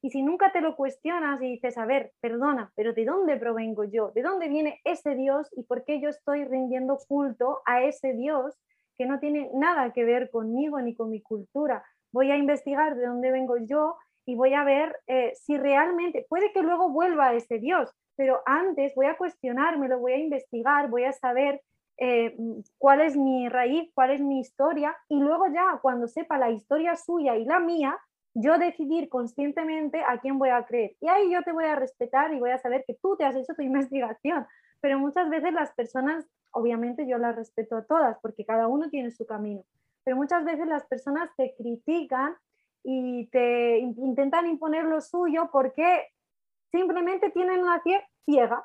Y si nunca te lo cuestionas y dices, a ver, perdona, pero ¿de dónde provengo yo? ¿De dónde viene ese Dios y por qué yo estoy rindiendo culto a ese Dios que no tiene nada que ver conmigo ni con mi cultura? Voy a investigar de dónde vengo yo y voy a ver eh, si realmente, puede que luego vuelva a ese Dios, pero antes voy a cuestionármelo, voy a investigar, voy a saber eh, cuál es mi raíz, cuál es mi historia y luego ya cuando sepa la historia suya y la mía, yo decidir conscientemente a quién voy a creer. Y ahí yo te voy a respetar y voy a saber que tú te has hecho tu investigación. Pero muchas veces las personas, obviamente yo las respeto a todas porque cada uno tiene su camino, pero muchas veces las personas te critican y te intentan imponer lo suyo porque simplemente tienen una ciega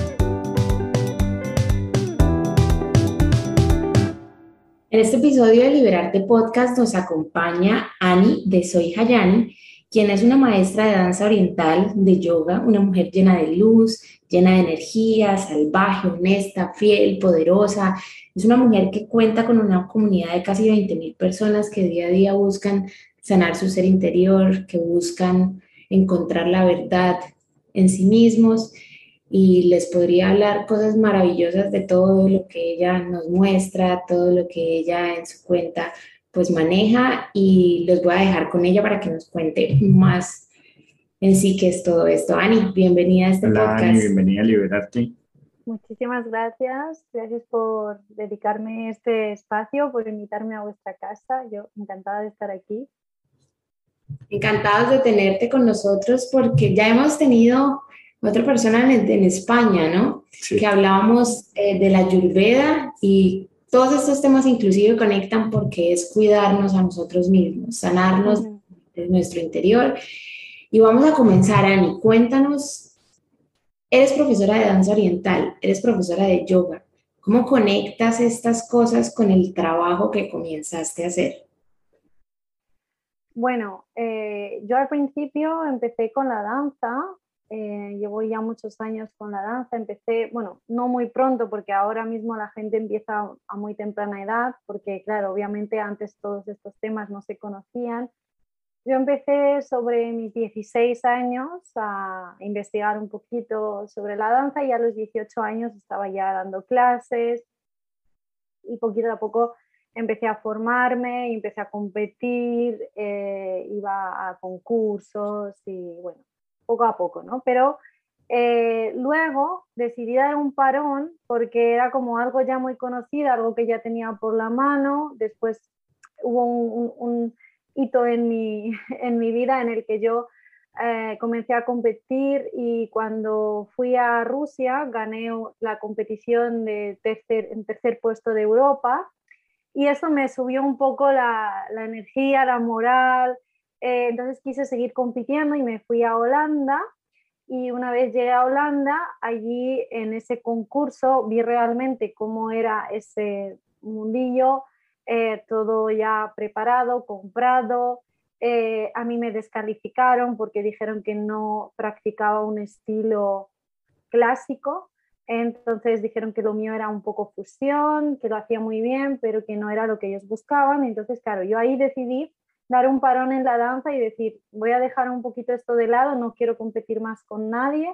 En este episodio de Liberarte Podcast nos acompaña Ani de Soy Hayani, quien es una maestra de danza oriental, de yoga, una mujer llena de luz, llena de energía, salvaje, honesta, fiel, poderosa. Es una mujer que cuenta con una comunidad de casi 20.000 personas que día a día buscan sanar su ser interior, que buscan encontrar la verdad en sí mismos y les podría hablar cosas maravillosas de todo lo que ella nos muestra, todo lo que ella en su cuenta pues maneja y los voy a dejar con ella para que nos cuente más en sí qué es todo esto. Ani, bienvenida a este Hola, podcast. Ani, bienvenida a Liberarte. Muchísimas gracias. Gracias por dedicarme este espacio, por invitarme a vuestra casa. Yo encantada de estar aquí. Encantados de tenerte con nosotros porque ya hemos tenido otra persona en, en España, ¿no? Sí. Que hablábamos eh, de la ayurveda y todos estos temas inclusive conectan porque es cuidarnos a nosotros mismos, sanarnos de nuestro interior. Y vamos a comenzar, Ani, cuéntanos, eres profesora de danza oriental, eres profesora de yoga, ¿cómo conectas estas cosas con el trabajo que comenzaste a hacer? Bueno, eh, yo al principio empecé con la danza, eh, llevo ya muchos años con la danza, empecé, bueno, no muy pronto porque ahora mismo la gente empieza a muy temprana edad, porque claro, obviamente antes todos estos temas no se conocían. Yo empecé sobre mis 16 años a investigar un poquito sobre la danza y a los 18 años estaba ya dando clases y poquito a poco empecé a formarme, empecé a competir, eh, iba a concursos y bueno, poco a poco, ¿no? Pero eh, luego decidí dar un parón porque era como algo ya muy conocido, algo que ya tenía por la mano. Después hubo un, hito en mi, en mi vida en el que yo eh, comencé a competir y cuando fui a Rusia gané la competición de tercer, en tercer puesto de Europa y eso me subió un poco la energía, la moral. Eh, entonces quise seguir compitiendo y me fui a Holanda. Y una vez llegué a Holanda, allí en ese concurso vi realmente cómo era ese mundillo, eh, todo ya preparado, comprado. Eh, a mí me descalificaron porque dijeron que no practicaba un estilo clásico. Entonces dijeron que lo mío era un poco fusión, que lo hacía muy bien, pero que no era lo que ellos buscaban. Entonces, claro, yo ahí decidí dar un parón en la danza y decir, voy a dejar un poquito esto de lado, no quiero competir más con nadie.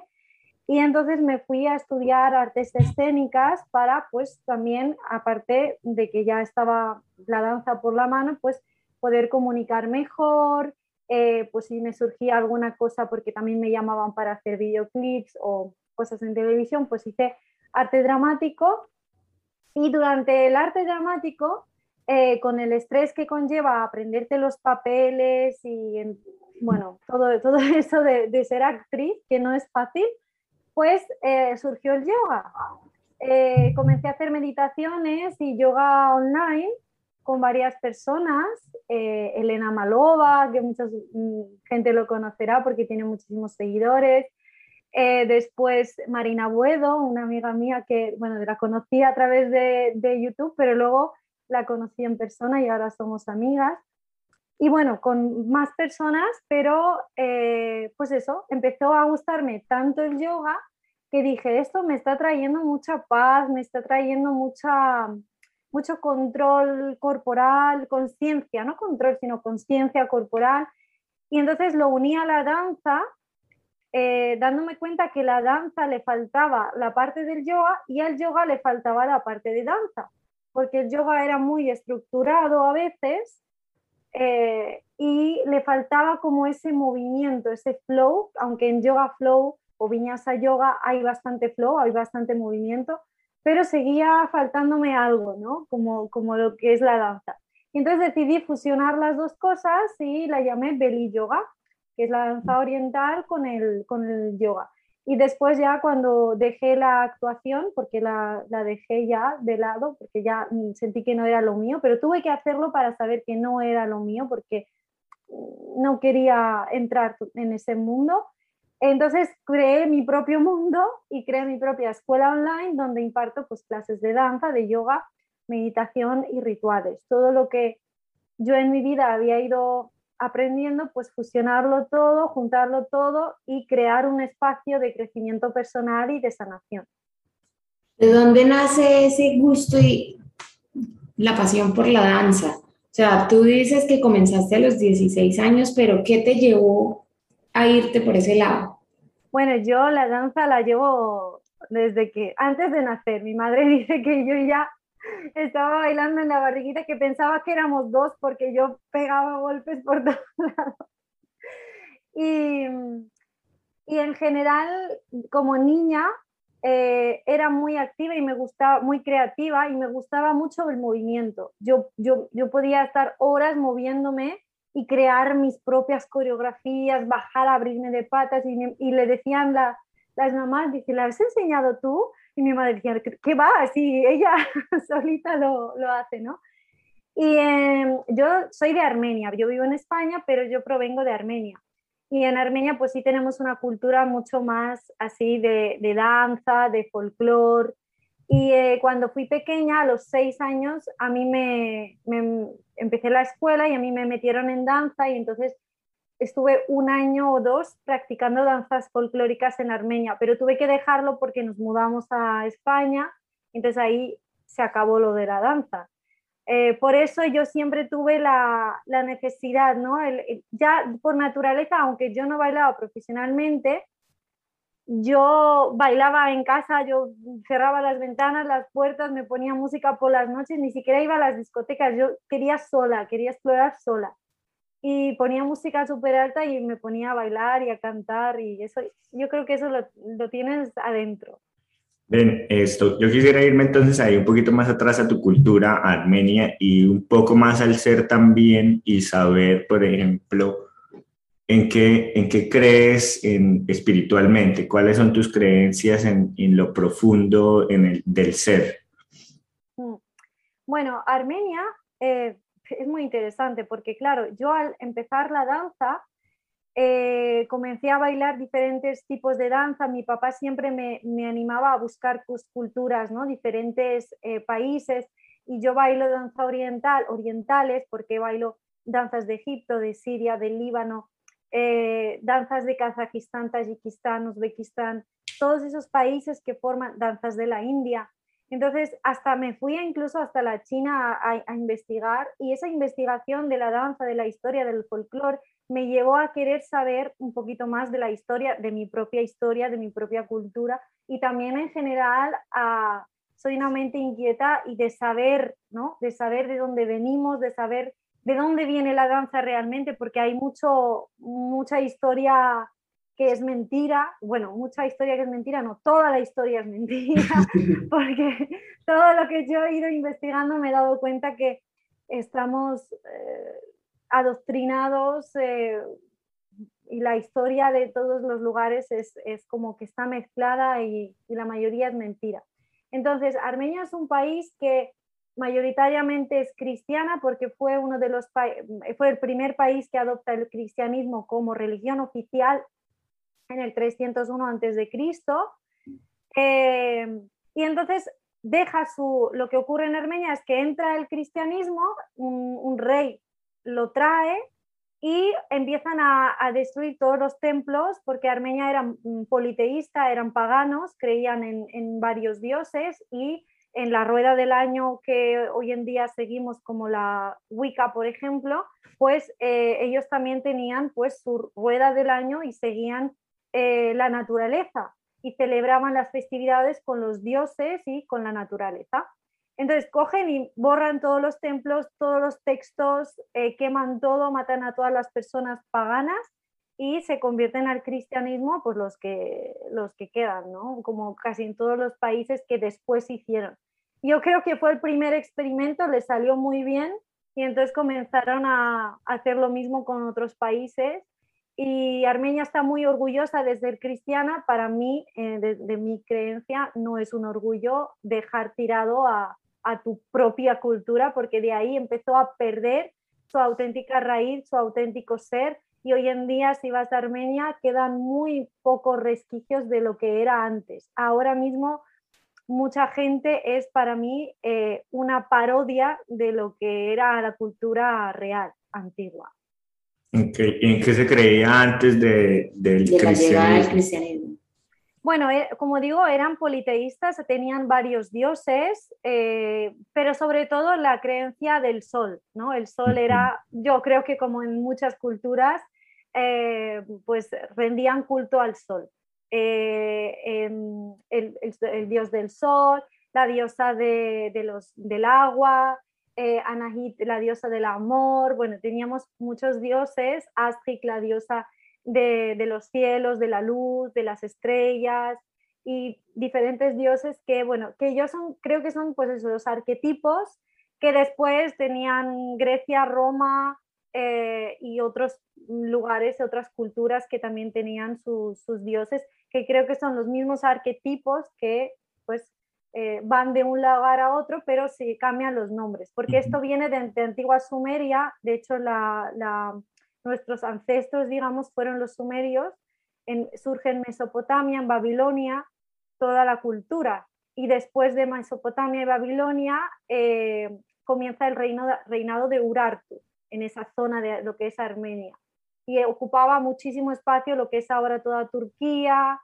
Y entonces me fui a estudiar artes escénicas para, pues también, aparte de que ya estaba la danza por la mano, pues poder comunicar mejor, eh, pues si me surgía alguna cosa, porque también me llamaban para hacer videoclips o cosas en televisión, pues hice arte dramático y durante el arte dramático, eh, con el estrés que conlleva aprenderte los papeles y en- bueno, todo, todo eso de, de ser actriz, que no es fácil, pues eh, surgió el yoga. Eh, comencé a hacer meditaciones y yoga online con varias personas, eh, Elena Malova, que mucha mm, gente lo conocerá porque tiene muchísimos seguidores. Después Marina Buedo, una amiga mía que, bueno, la conocí a través de, de, YouTube, pero luego la conocí en persona y ahora somos amigas. Y bueno, con más personas, pero eh, pues eso, empezó a gustarme tanto el yoga que dije, esto me está trayendo mucha paz, me está trayendo mucha, mucho control corporal, conciencia, no control, sino conciencia corporal. Y entonces lo uní a la danza, eh, dándome cuenta que la danza le faltaba la parte del yoga y al yoga le faltaba la parte de danza, porque el yoga era muy estructurado a veces eh, y le faltaba como ese movimiento, ese flow, aunque en yoga flow o viñasa yoga hay bastante flow, hay bastante movimiento, pero seguía faltándome algo, ¿no? Como, como lo que es la danza. Y entonces decidí fusionar las dos cosas y la llamé Belly Yoga, que es la danza oriental con el, con el yoga. Y después ya cuando dejé la actuación, porque la, la, dejé ya de lado, porque ya sentí que no era lo mío, pero tuve que hacerlo para saber que no era lo mío, porque no quería entrar en ese mundo. Entonces creé mi propio mundo y creé mi propia escuela online donde imparto pues, clases de danza, de yoga, meditación y rituales. Todo lo que yo en mi vida había ido aprendiendo, pues fusionarlo todo, juntarlo todo y crear un espacio de crecimiento personal y de sanación. ¿De dónde nace ese gusto y la pasión por la danza? O sea, tú dices que comenzaste a los 16 años, pero ¿qué te llevó a irte por ese lado? Bueno, yo la danza la llevo desde que, antes de nacer, mi madre dice que yo ya estaba bailando en la barriguita que pensaba que éramos dos porque yo pegaba golpes por todos lados. Y, y en general, como niña, eh, era muy activa y me gustaba, muy creativa y me gustaba mucho el movimiento. Yo, yo, yo podía estar horas moviéndome y crear mis propias coreografías, bajar, abrirme de patas y, le decían las mamás, dice, ¿la has enseñado tú? Y mi madre decía, ¿qué va? Si ella solita lo, lo, hace, ¿no? Y em, yo soy de Armenia, yo vivo en España, pero yo provengo de Armenia. Y en Armenia pues sí tenemos una cultura mucho más así de, de danza, de folclore, y eh, cuando fui pequeña, a los seis años, a mí me, empecé la escuela y a mí me metieron en danza y entonces estuve un año o dos practicando danzas folclóricas en Armenia, pero tuve que dejarlo porque nos mudamos a España, entonces ahí se acabó lo de la danza. Eh, por eso yo siempre tuve la, la necesidad, ¿no? ya por naturaleza, aunque yo no bailaba profesionalmente, yo bailaba en casa, yo cerraba las ventanas, las puertas, me ponía música por las noches, ni siquiera iba a las discotecas, yo quería sola, quería explorar sola. Y ponía música súper alta y me ponía a bailar y a cantar y eso, yo creo que eso lo, lo tienes adentro. Bien, esto, yo quisiera irme entonces ahí un poquito más atrás a tu cultura, Armenia, y un poco más al ser también y saber, por ejemplo, ¿En qué, en qué crees en, espiritualmente? ¿Cuáles son tus creencias en, en lo profundo en el, del ser? Mm. Bueno, Armenia eh, es muy interesante porque, claro, yo al empezar la danza, eh, comencé a bailar diferentes tipos de danza. Mi papá siempre me, me animaba a buscar pues, culturas, ¿no? diferentes eh, países. Y yo bailo danza oriental, orientales porque bailo danzas de Egipto, de Siria, del Líbano, eh, danzas de Kazajistán, Tayikistán, Uzbekistán, todos esos países que forman danzas de la India. Entonces, hasta me fui incluso hasta la China a, investigar y esa investigación de la danza, de la historia, del folclore, me llevó a querer saber un poquito más de la historia, de mi propia historia, de mi propia cultura y también en general soy una mente inquieta y de saber, ¿no? De saber de dónde venimos, de saber de dónde viene la danza realmente, porque hay mucho, mucha historia que es mentira, bueno, mucha historia que es mentira, no, toda la historia es mentira, porque todo lo que yo he ido investigando me he dado cuenta que estamos eh, adoctrinados eh, y la historia de todos los lugares es, como que está mezclada y, y, la mayoría es mentira. Entonces, Armenia es un país que mayoritariamente es cristiana porque fue, uno de los fue el primer país que adopta el cristianismo como religión oficial en el 301 a.C. Eh, y entonces deja su, lo que ocurre en Armenia es que entra el cristianismo, un, rey lo trae y empiezan a, destruir todos los templos porque Armenia era politeísta, eran paganos, creían en, varios dioses y en la rueda del año que hoy en día seguimos como la Wicca, por ejemplo, pues eh, ellos también tenían pues su rueda del año y seguían eh, la naturaleza y celebraban las festividades con los dioses y con la naturaleza. Entonces cogen y borran todos los templos, todos los textos, eh, queman todo, matan a todas las personas paganas y se convierten al cristianismo pues los que, los que quedan, ¿no? como casi en todos los países que después hicieron. Yo creo que fue el primer experimento, les salió muy bien y entonces comenzaron a hacer lo mismo con otros países y Armenia está muy orgullosa de ser cristiana. Para mí, eh, de, mi creencia, no es un orgullo dejar tirado a, tu propia cultura, porque de ahí empezó a perder su auténtica raíz, su auténtico ser. Y hoy en día, si vas a Armenia, quedan muy pocos resquicios de lo que era antes. Ahora mismo, mucha gente es para mí eh, una parodia de lo que era la cultura real, antigua. ¿En qué se creía antes de, del, cristianismo? Bueno, eh, como digo, eran politeístas, tenían varios dioses, eh, pero sobre todo la creencia del sol, ¿no? El sol era, yo creo que como en muchas culturas, eh, pues rendían culto al sol. El, el, dios del sol, la diosa de, de los, del agua, eh, Anahit, la diosa del amor, bueno, teníamos muchos dioses, Astrid, la diosa de, los cielos, de la luz, de las estrellas, y diferentes dioses que, bueno, que yo son, creo que son pues esos arquetipos que después tenían Grecia, Roma eh, y otros lugares, otras culturas que también tenían sus dioses, que creo que son los mismos arquetipos que pues eh, van de un lugar a otro, pero se cambian los nombres, porque esto viene de, antigua Sumeria, de hecho nuestros ancestros, digamos, fueron los sumerios, en, surge en Mesopotamia, en Babilonia, toda la cultura, y después de Mesopotamia y Babilonia eh, comienza el reino, reinado de Urartu, en esa zona de lo que es Armenia, y ocupaba muchísimo espacio lo que es ahora toda Turquía,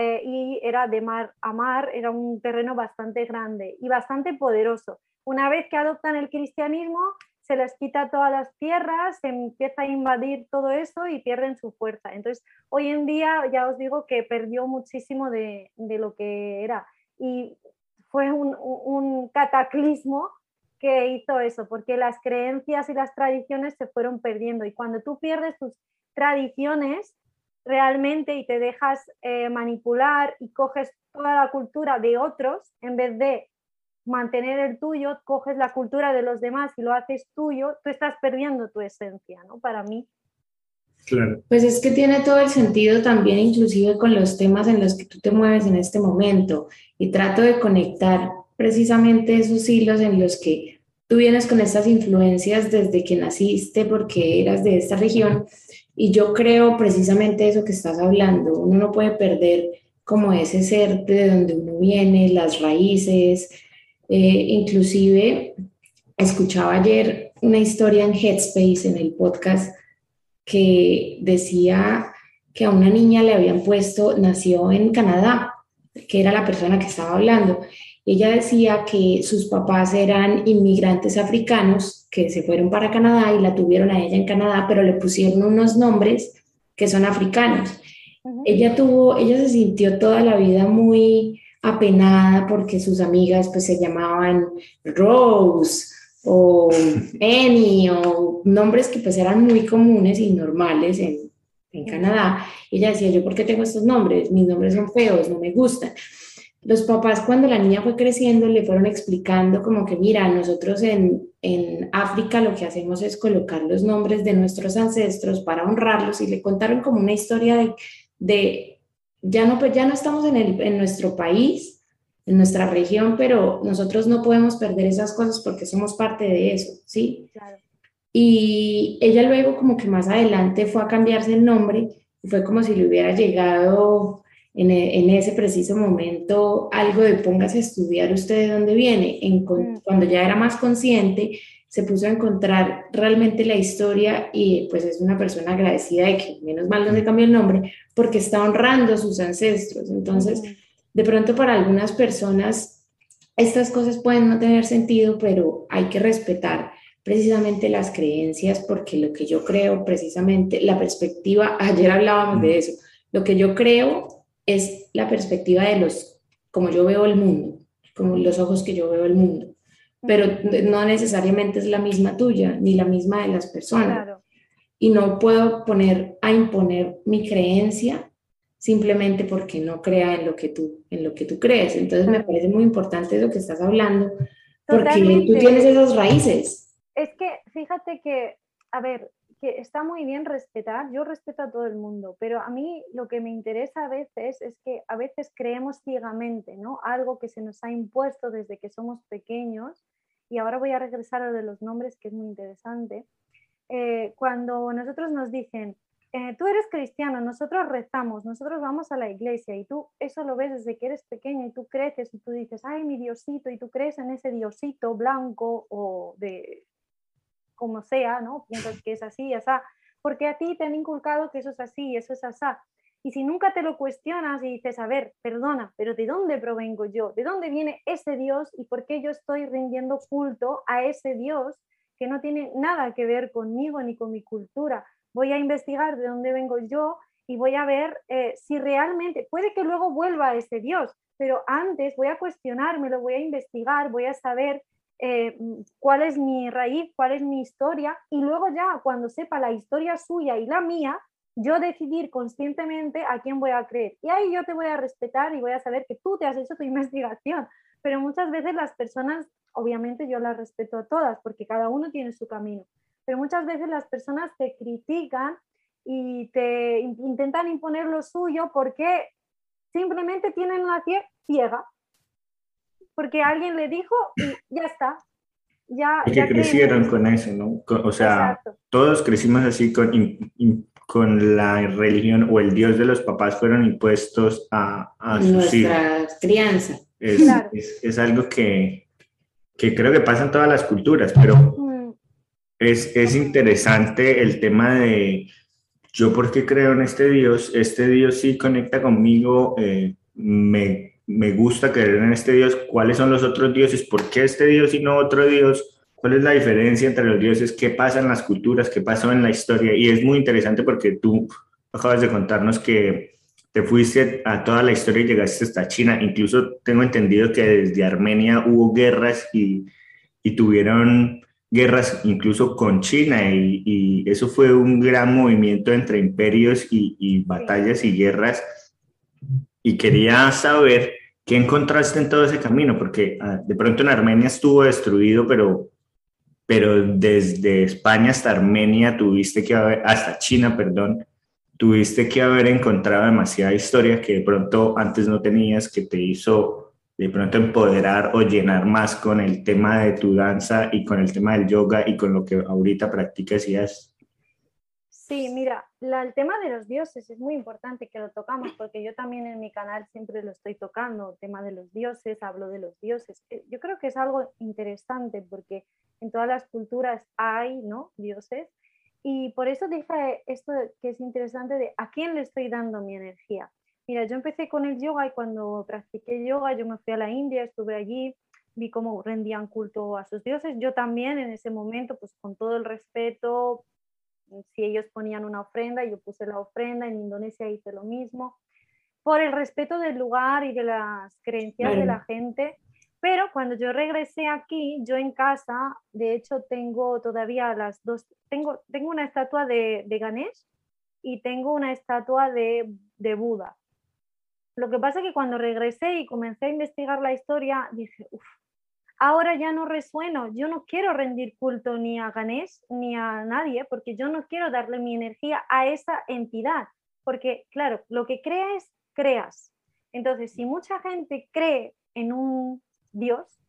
eh, y era de mar a mar, era un terreno bastante grande y bastante poderoso. Una vez que adoptan el cristianismo, se les quita todas las tierras, se empieza a invadir todo eso y pierden su fuerza. Entonces, hoy en día ya os digo que perdió muchísimo de, de lo que era y fue un, un cataclismo que hizo eso, porque las creencias y las tradiciones se fueron perdiendo y cuando tú pierdes tus tradiciones, realmente y te dejas eh, manipular y coges toda la cultura de otros en vez de mantener el tuyo, coges la cultura de los demás y lo haces tuyo, tú estás perdiendo tu esencia, ¿no? Para mí. Claro. Pues es que tiene todo el sentido también, inclusive con los temas en los que tú te mueves en este momento. Y trato de conectar precisamente esos hilos en los que tú vienes con estas influencias desde que naciste, porque eras de esta región, y yo creo precisamente eso que estás hablando, uno no puede perder como ese ser de donde uno viene, las raíces, eh, inclusive escuchaba ayer una historia en Headspace, en el podcast, que decía que a una niña le habían puesto, nació en Canadá, que era la persona que estaba hablando, ella decía que sus papás eran inmigrantes africanos que se fueron para Canadá y la tuvieron a ella en Canadá, pero le pusieron unos nombres que son africanos. Ella tuvo, ella se sintió toda la vida muy apenada porque sus amigas pues se llamaban Rose o Annie o nombres que pues eran muy comunes y normales en, en Canadá. Ella decía, yo por qué tengo estos nombres, mis nombres son feos, no me gustan los papás cuando la niña fue creciendo le fueron explicando como que, mira, nosotros en, África lo que hacemos es colocar los nombres de nuestros ancestros para honrarlos y le contaron como una historia de, ya, no, pues ya no estamos en, el, en nuestro país, en nuestra región, pero nosotros no podemos perder esas cosas porque somos parte de eso, ¿sí? Y ella luego como que más adelante fue a cambiarse el nombre y fue como si le hubiera llegado en, e, en ese preciso momento algo de póngase a estudiar usted de dónde viene. En, mm. Cuando ya era más consciente, se puso a encontrar realmente la historia y pues es una persona agradecida de que menos mal no le cambió el nombre porque está honrando a sus ancestros. Entonces, de pronto para algunas personas estas cosas pueden no tener sentido, pero hay que respetar precisamente las creencias porque lo que yo creo precisamente, la perspectiva, ayer hablábamos de eso, lo que yo creo es la perspectiva de los, como yo veo el mundo, como los ojos que yo veo el mundo pero no necesariamente es la misma tuya ni la misma de las personas. Y no puedo poner a imponer mi creencia simplemente porque no crea en lo que tú, en lo que tú crees. Entonces me parece muy importante lo que estás hablando, porque tú tienes esas raíces. Es que fíjate que, a ver, que está muy bien respetar, yo respeto a todo el mundo, pero a mí lo que me interesa a veces es que a veces creemos ciegamente, ¿no? Algo que se nos ha impuesto desde que somos pequeños, y ahora voy a regresar a lo de los nombres, que es muy interesante. Eh, cuando nosotros nos dicen, eh, tú eres cristiano, nosotros rezamos, nosotros vamos a la iglesia y tú eso lo ves desde que eres pequeño y tú creces y tú dices, ay, mi Diosito, y tú crees en ese Diosito blanco o de como sea, ¿no? Piensas que es así, así, porque a ti te han inculcado que eso es así, eso es así. Y si nunca te lo cuestionas y dices, a ver, perdona, pero ¿de dónde provengo yo? ¿De dónde viene ese Dios y por qué yo estoy rindiendo culto a ese Dios que no tiene nada que ver conmigo ni con mi cultura? Voy a investigar de dónde vengo yo y voy a ver eh, si realmente, puede que luego vuelva a ese Dios, pero antes voy a cuestionármelo, voy a investigar, voy a saber eh, cuál es mi raíz, cuál es mi historia, y luego ya cuando sepa la historia suya y la mía, yo decidir conscientemente a quién voy a creer. Y ahí yo te voy a respetar y voy a saber que tú te has hecho tu investigación. Pero muchas veces las personas, obviamente yo las respeto a todas porque cada uno tiene su camino, pero muchas veces las personas te critican y te intentan imponer lo suyo porque simplemente tienen una ciega. Porque alguien le dijo y ya está. Ya, que crecieron con eso, ¿no? O sea, todos crecimos así con con la religión o el Dios de los papás fueron impuestos a, a sus Nuestra crianza. Es, es, es, algo que, que, creo que pasa en todas las culturas, pero mm. es, es interesante el tema de yo porque creo en este Dios, este Dios sí conecta conmigo, eh, me, me gusta creer en este Dios, cuáles son los otros dioses, por qué este Dios y no otro Dios ¿Cuál es la diferencia entre los dioses? ¿Qué pasa en las culturas? ¿Qué pasó en la historia? Y es muy interesante porque tú acabas de contarnos que te fuiste a toda la historia y llegaste hasta China. Incluso tengo entendido que desde Armenia hubo guerras y, y tuvieron guerras incluso con China y, y, eso fue un gran movimiento entre imperios y, y batallas y guerras. Y quería saber qué encontraste en todo ese camino, porque ah, de pronto en Armenia estuvo destruido, pero pero desde España hasta Armenia tuviste que haber, hasta China, perdón, tuviste que haber encontrado demasiada historia que de pronto antes no tenías, que te hizo de pronto empoderar o llenar más con el tema de tu danza y con el tema del yoga y con lo que ahorita practicas y haces. Sí, mira, el tema de los dioses es muy importante que lo tocamos porque yo también en mi canal siempre lo estoy tocando, el tema de los dioses, hablo de los dioses. Eh, yo creo que es algo interesante porque en todas las culturas hay ¿no? dioses y por eso dije esto que es interesante de a quién le estoy dando mi energía. Mira, yo empecé con el yoga y cuando practiqué yoga yo me fui a la India, estuve allí, vi cómo rendían culto a sus dioses. Yo también en ese momento, pues con todo el respeto, si ellos ponían una ofrenda, yo puse la ofrenda, en Indonesia hice lo mismo, por el respeto del lugar y de las creencias de la gente. Pero cuando yo regresé aquí, yo en casa, de hecho tengo todavía las dos, tengo, tengo una estatua de, de Ganesh y tengo una estatua de, de Buda. Lo que pasa es que cuando regresé y comencé a investigar la historia, dije, uff, ahora ya no resueno, yo no quiero rendir culto ni a Ganesh ni a nadie, porque yo no quiero darle mi energía a esa entidad, porque claro, lo que crees, creas. Entonces, si mucha gente cree en un Dios,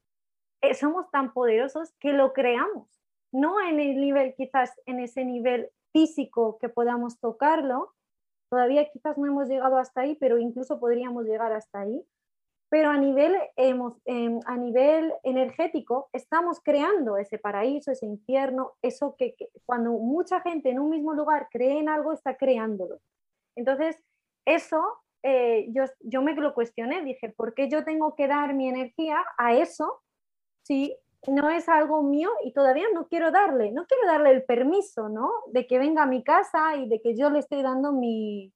eh, somos tan poderosos que lo creamos, no en el nivel, quizás en ese nivel físico que podamos tocarlo, todavía quizás no hemos llegado hasta ahí, pero incluso podríamos llegar hasta ahí, pero a nivel, em, a nivel energético estamos creando ese paraíso, ese infierno, eso que, cuando mucha gente en un mismo lugar cree en algo, está creándolo. Entonces, eso eh, yo, yo me lo cuestioné, dije, ¿por qué yo tengo que dar mi energía a eso si no es algo mío y todavía no quiero darle, no quiero darle el permiso, ¿no? De que venga a mi casa y de que yo le estoy dando mi,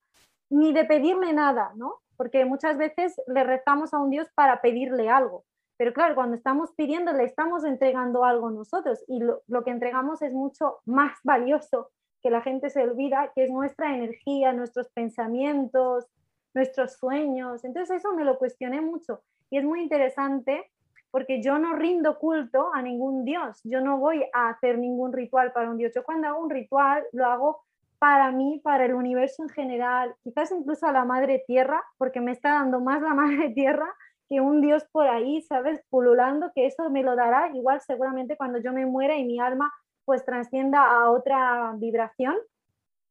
ni de pedirle nada, ¿no? Porque muchas veces le rezamos a un Dios para pedirle algo. Pero claro, cuando estamos pidiendo, le estamos entregando algo nosotros y lo, lo que entregamos es mucho más valioso que la gente se olvida, que es nuestra energía, nuestros pensamientos, nuestros sueños. Entonces eso me lo cuestioné mucho y es muy interesante porque yo no rindo culto a ningún dios, yo no voy a hacer ningún ritual para un dios. Yo cuando hago un ritual lo hago para mí, para el universo en general, quizás incluso a la madre tierra, porque me está dando más la madre tierra que un dios por ahí, ¿sabes? Pululando, que eso me lo dará igual seguramente cuando yo me muera y mi alma pues trascienda a otra vibración.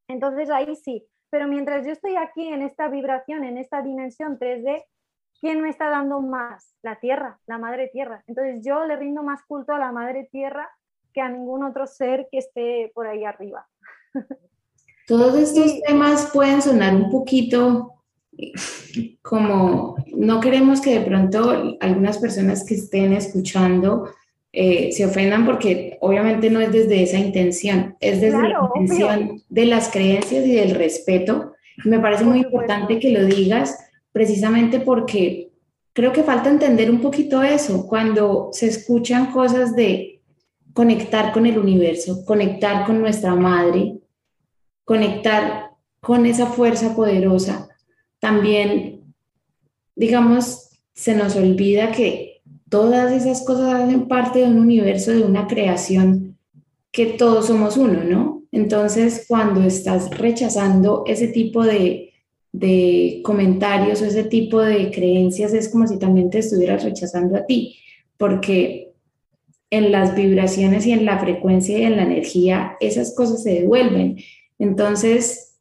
Entonces ahí sí, pero mientras yo estoy aquí en esta vibración, en esta dimensión 3D, ¿quién me está dando más? La Tierra, la Madre Tierra. Entonces yo le rindo más culto a la Madre Tierra que a ningún otro ser que esté por ahí arriba. Todos estos temas pueden sonar un poquito como, no queremos que de pronto algunas personas que estén escuchando eh, se ofendan porque obviamente no es desde esa intención, es desde la intención de las creencias y del respeto. Me parece muy importante que lo digas precisamente porque creo que falta entender un poquito eso. Cuando se escuchan cosas de conectar con el universo, conectar con nuestra madre, conectar con esa fuerza poderosa. También, digamos, se nos olvida que todas esas cosas hacen parte de un universo, de una creación que todos somos uno, ¿no? Entonces, cuando estás rechazando ese tipo de, de comentarios o ese tipo de creencias, es como si también te estuvieras rechazando a ti, porque en las vibraciones y en la frecuencia y en la energía, esas cosas se devuelven. Entonces,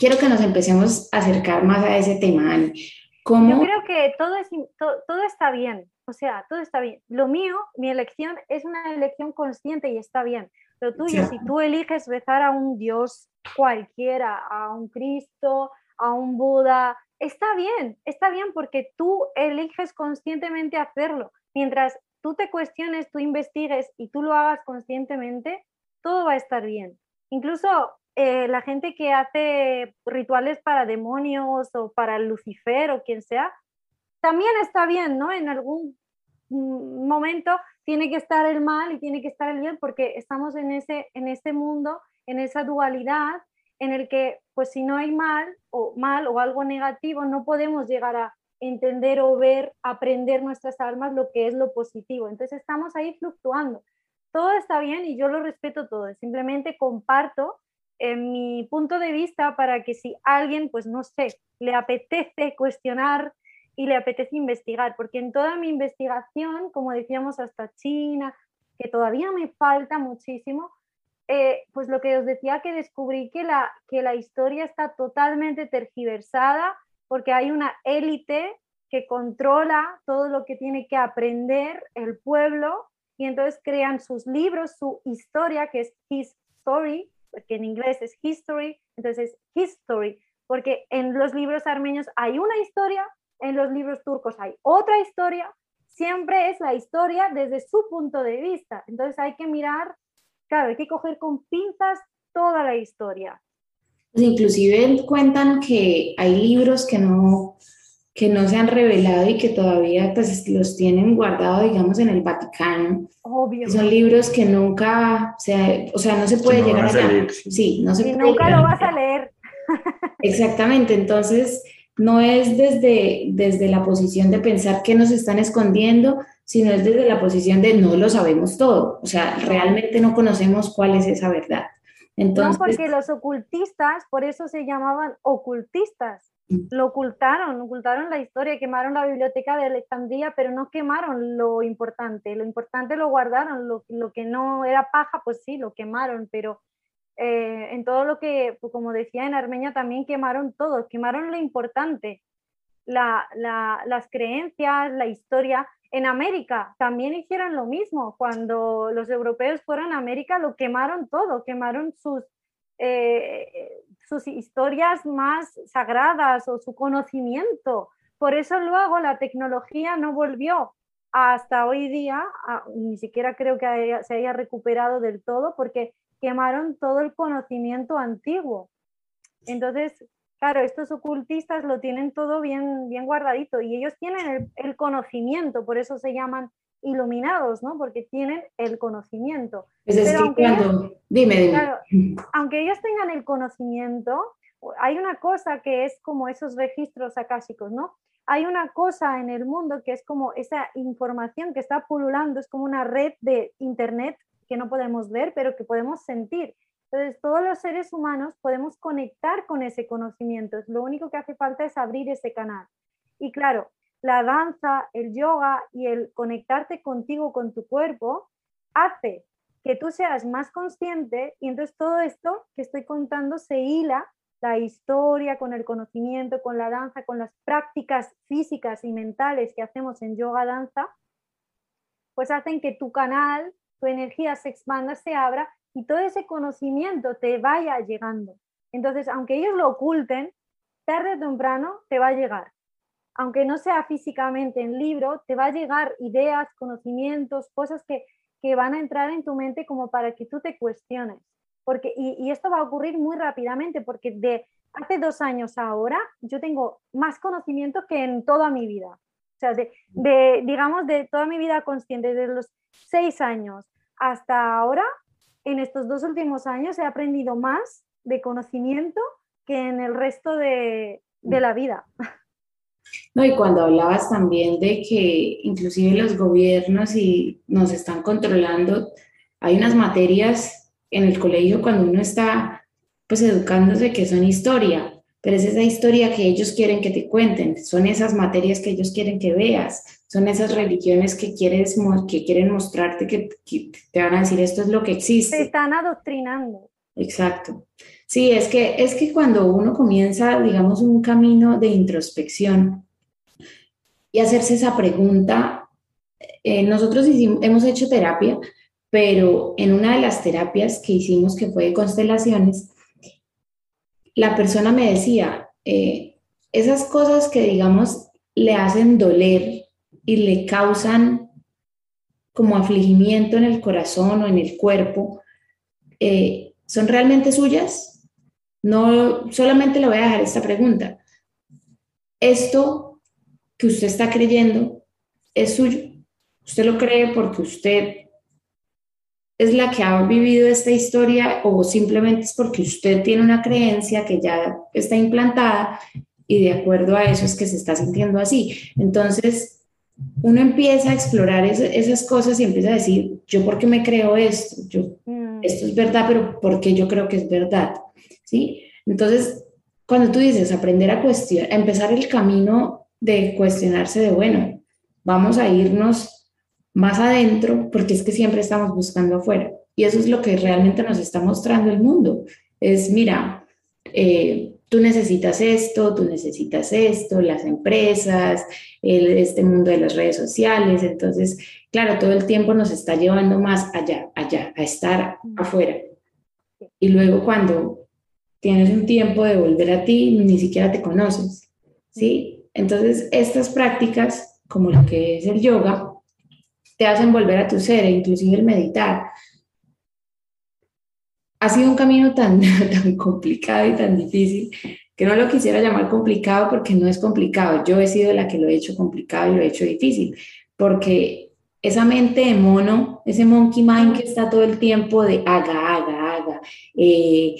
quiero que nos empecemos a acercar más a ese tema, Ani. Yo creo que todo, es, todo está bien, o sea, todo está bien. Lo mío, mi elección es una elección consciente y está bien. Lo tuyo, si tú eliges rezar a un Dios cualquiera, a un Cristo, a un Buda, está bien, está bien porque tú eliges conscientemente hacerlo. Mientras tú te cuestiones, tú investigues y tú lo hagas conscientemente, todo va a estar bien. Incluso eh, la gente que hace rituales para demonios o para Lucifer o quien sea, también está bien, ¿no? En algún momento tiene que estar el mal y tiene que estar el bien porque estamos en ese, en ese mundo, en esa dualidad en el que, pues si no hay mal o mal o algo negativo, no podemos llegar a entender o ver, aprender nuestras almas lo que es lo positivo. Entonces estamos ahí fluctuando. Todo está bien y yo lo respeto todo. Simplemente comparto en mi punto de vista para que si alguien, pues no sé, le apetece cuestionar y le apetece investigar, porque en toda mi investigación, como decíamos, hasta China, que todavía me falta muchísimo, eh, pues lo que os decía que descubrí que la, que la historia está totalmente tergiversada porque hay una élite que controla todo lo que tiene que aprender el pueblo y entonces crean sus libros, su historia, que es his story, que en inglés es history, entonces history, porque en los libros armenios hay una historia, en los libros turcos hay otra historia, siempre es la historia desde su punto de vista. Entonces hay que mirar, claro, hay que coger con pinzas toda la historia. Pues inclusive cuentan que hay libros que no que no se han revelado y que todavía pues los tienen guardados, digamos, en el Vaticano. Obvio. Son libros que nunca, se, o sea, no se puede llegar a, leer. Sí, no se y nunca lo vas a leer. Exactamente, entonces no es desde, desde la posición de pensar que nos están escondiendo, sino es desde la posición de no lo sabemos todo, o sea, realmente no conocemos cuál es esa verdad. Entonces, no, porque los ocultistas, por eso se llamaban ocultistas, lo ocultaron, ocultaron la historia, quemaron la biblioteca de Alejandría, pero no quemaron lo importante, lo importante lo guardaron, lo, lo que no era paja, pues sí, lo quemaron, pero eh, en todo lo que, pues como decía en Armenia, también quemaron todo, quemaron lo importante, la, la, las creencias, la historia. En América también hicieron lo mismo, cuando los europeos fueron a América lo quemaron todo, quemaron sus, eh, sus historias más sagradas o su conocimiento. Por eso luego la tecnología no volvió hasta hoy día, ni siquiera creo que se haya recuperado del todo, porque quemaron todo el conocimiento antiguo. Entonces, claro, estos ocultistas lo tienen todo bien, bien guardadito y ellos tienen el, conocimiento, por eso se llaman iluminados, ¿no? Porque tienen el conocimiento. Pero aunque ellos, dime, aunque ellos tengan el conocimiento, hay una cosa que es como esos registros acásicos, ¿no? Hay una cosa en el mundo que es como esa información que está pululando, es como una red de internet que no podemos ver, pero que podemos sentir. Entonces, todos los seres humanos podemos conectar con ese conocimiento. Lo único que hace falta es abrir ese canal. Y claro, la danza, el yoga y el conectarte contigo, con tu cuerpo, hace que tú seas más consciente y entonces todo esto que estoy contando se hila la historia con el conocimiento, con la danza, con las prácticas físicas y mentales que hacemos en yoga danza, pues hacen que tu canal tu energía se expanda, se abra y todo ese conocimiento te vaya llegando. Entonces, aunque ellos lo oculten, tarde o temprano te va a llegar. Aunque no sea físicamente en libro, te va a llegar ideas, conocimientos, cosas que, van a entrar en tu mente como para que tú te cuestiones. Porque, y, esto va a ocurrir muy rápidamente porque de hace dos años ahora yo tengo más conocimiento que en toda mi vida. O sea, de, de, digamos, de toda mi vida consciente, desde los seis años hasta ahora, en estos dos últimos años, he aprendido más de conocimiento que en el resto de, la vida. No, y cuando hablabas también de que inclusive los gobiernos y nos están controlando, hay unas materias en el colegio cuando uno está pues educándose que son historia, pero es esa historia que ellos quieren que te cuenten, son esas materias que ellos quieren que veas, son esas religiones que, quieres, que quieren mostrarte que, te van a decir esto es lo que existe. Te están adoctrinando. Exacto. Sí, es que, es que cuando uno comienza, digamos, un camino de introspección y hacerse esa pregunta, eh, nosotros hemos hecho terapia, pero en una de las terapias que hicimos, que fue de constelaciones, la persona me decía, eh, esas cosas que digamos le hacen doler y le causan como afligimiento en el corazón o en el cuerpo, eh, ¿son realmente suyas? No, solamente le voy a dejar esta pregunta. ¿Esto que usted está creyendo es suyo? ¿Usted lo cree porque usted es la que ha vivido esta historia o simplemente es porque usted tiene una creencia que ya está implantada y de acuerdo a eso es que se está sintiendo así. Entonces, uno empieza a explorar esas cosas y empieza a decir, yo por qué me creo esto, yo, mm. esto es verdad, pero ¿por qué yo creo que es verdad? ¿Sí? Entonces, cuando tú dices aprender a cuestionar, empezar el camino de cuestionarse de, bueno, vamos a irnos más adentro, porque es que siempre estamos buscando afuera. Y eso es lo que realmente nos está mostrando el mundo. Es, mira, eh, tú necesitas esto, tú necesitas esto, las empresas, este mundo de las redes sociales. Entonces, claro, todo el tiempo nos está llevando más allá, allá, a estar afuera. Y luego cuando tienes un tiempo de volver a ti, ni siquiera te conoces. ¿Sí? Entonces, estas prácticas, como lo que es el yoga, te hacen volver a tu ser, e inclusive el meditar. Ha sido un camino tan, tan complicado y tan difícil que no lo quisiera llamar complicado porque no es complicado. Yo he sido la que lo he hecho complicado y lo he hecho difícil, porque esa mente de mono, ese monkey mind que está todo el tiempo de haga, haga, haga, eh,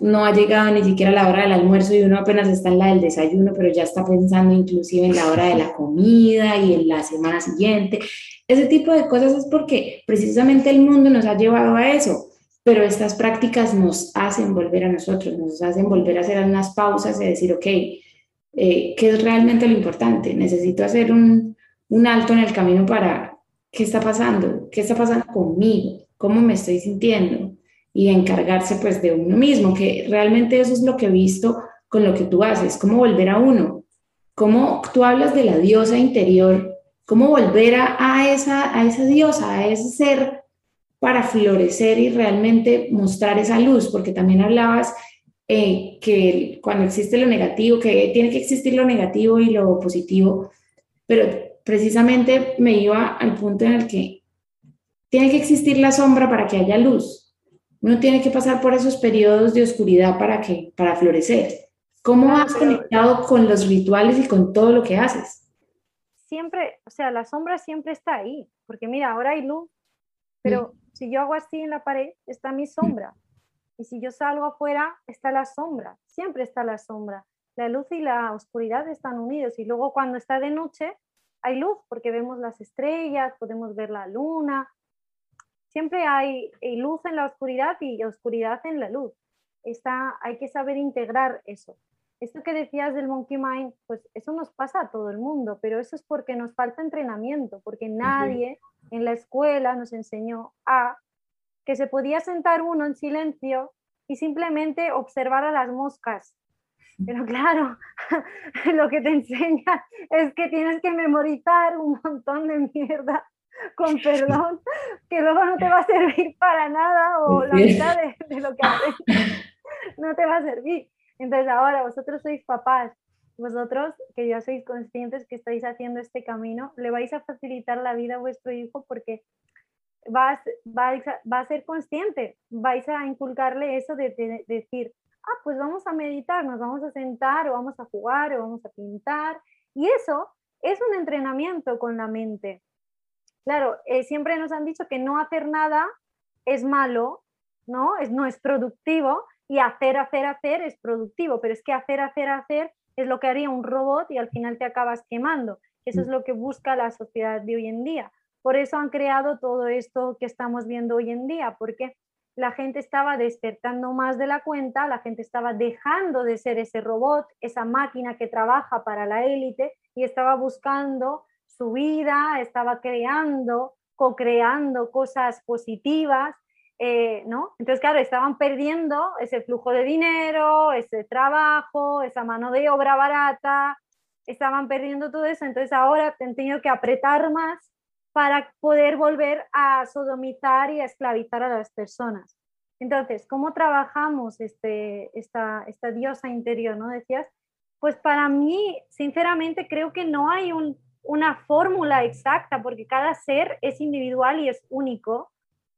no ha llegado ni siquiera la hora del almuerzo y uno apenas está en la del desayuno, pero ya está pensando inclusive en la hora de la comida y en la semana siguiente. Ese tipo de cosas es porque precisamente el mundo nos ha llevado a eso, pero estas prácticas nos hacen volver a nosotros, nos hacen volver a hacer unas pausas y decir, ok, eh, qué es realmente lo importante. Necesito hacer un, un alto en el camino para qué está pasando, qué está pasando conmigo, cómo me estoy sintiendo y encargarse pues de uno mismo, que realmente eso es lo que he visto con lo que tú haces, cómo volver a uno, cómo tú hablas de la diosa interior, cómo volver a, esa, a esa diosa, a ese ser para florecer y realmente mostrar esa luz, porque también hablabas eh, que cuando existe lo negativo, que tiene que existir lo negativo y lo positivo, pero precisamente me iba al punto en el que tiene que existir la sombra para que haya luz. Uno tiene que pasar por esos periodos de oscuridad para que para florecer. ¿Cómo has conectado con los rituales y con todo lo que haces? Siempre, o sea, la sombra siempre está ahí, porque mira, ahora hay luz, pero si yo hago así en la pared, está mi sombra. Y si yo salgo afuera, está la sombra, siempre está la sombra. La luz y la oscuridad están unidos y luego cuando está de noche hay luz porque vemos las estrellas, podemos ver la luna. Siempre hay, luz en la oscuridad y oscuridad en la luz. Está, hay que saber integrar eso. Esto que decías del monkey mind, pues eso nos pasa a todo el mundo, pero eso es porque nos falta entrenamiento, porque nadie en la escuela nos enseñó a que se podía sentar uno en silencio y simplemente observar a las moscas. Pero claro, lo que te enseña es que tienes que memorizar un montón de mierda, con perdón, que luego no te va a servir para nada o la mitad de, lo que haces no te va a servir. Entonces ahora vosotros sois papás, vosotros que ya sois conscientes que estáis haciendo este camino, le vais a facilitar la vida a vuestro hijo porque vas, vais a, va a ser consciente, vais a inculcarle eso de, decir, ah, pues vamos a meditar, nos vamos a sentar o vamos a jugar o vamos a pintar. Y eso es un entrenamiento con la mente. Claro, eh, siempre nos han dicho que no hacer nada es malo, ¿no? Es, no es productivo y hacer, hacer, hacer es productivo, pero es que hacer, hacer, hacer es lo que haría un robot y al final te acabas quemando. Eso es lo que busca la sociedad de hoy en día. Por eso han creado todo esto que estamos viendo hoy en día, porque la gente estaba despertando más de la cuenta, la gente estaba dejando de ser ese robot, esa máquina que trabaja para la élite y estaba buscando su vida, estaba creando, co-creando cosas positivas, eh, ¿no? Entonces, claro, estaban perdiendo ese flujo de dinero, ese trabajo, esa mano de obra barata, estaban perdiendo todo eso, entonces ahora han tenido que apretar más para poder volver a sodomizar y a esclavizar a las personas. Entonces, ¿cómo trabajamos este, esta, esta diosa interior? ¿no? Decías, pues para mí, sinceramente, creo que no hay una fórmula exacta porque cada ser es individual y es único.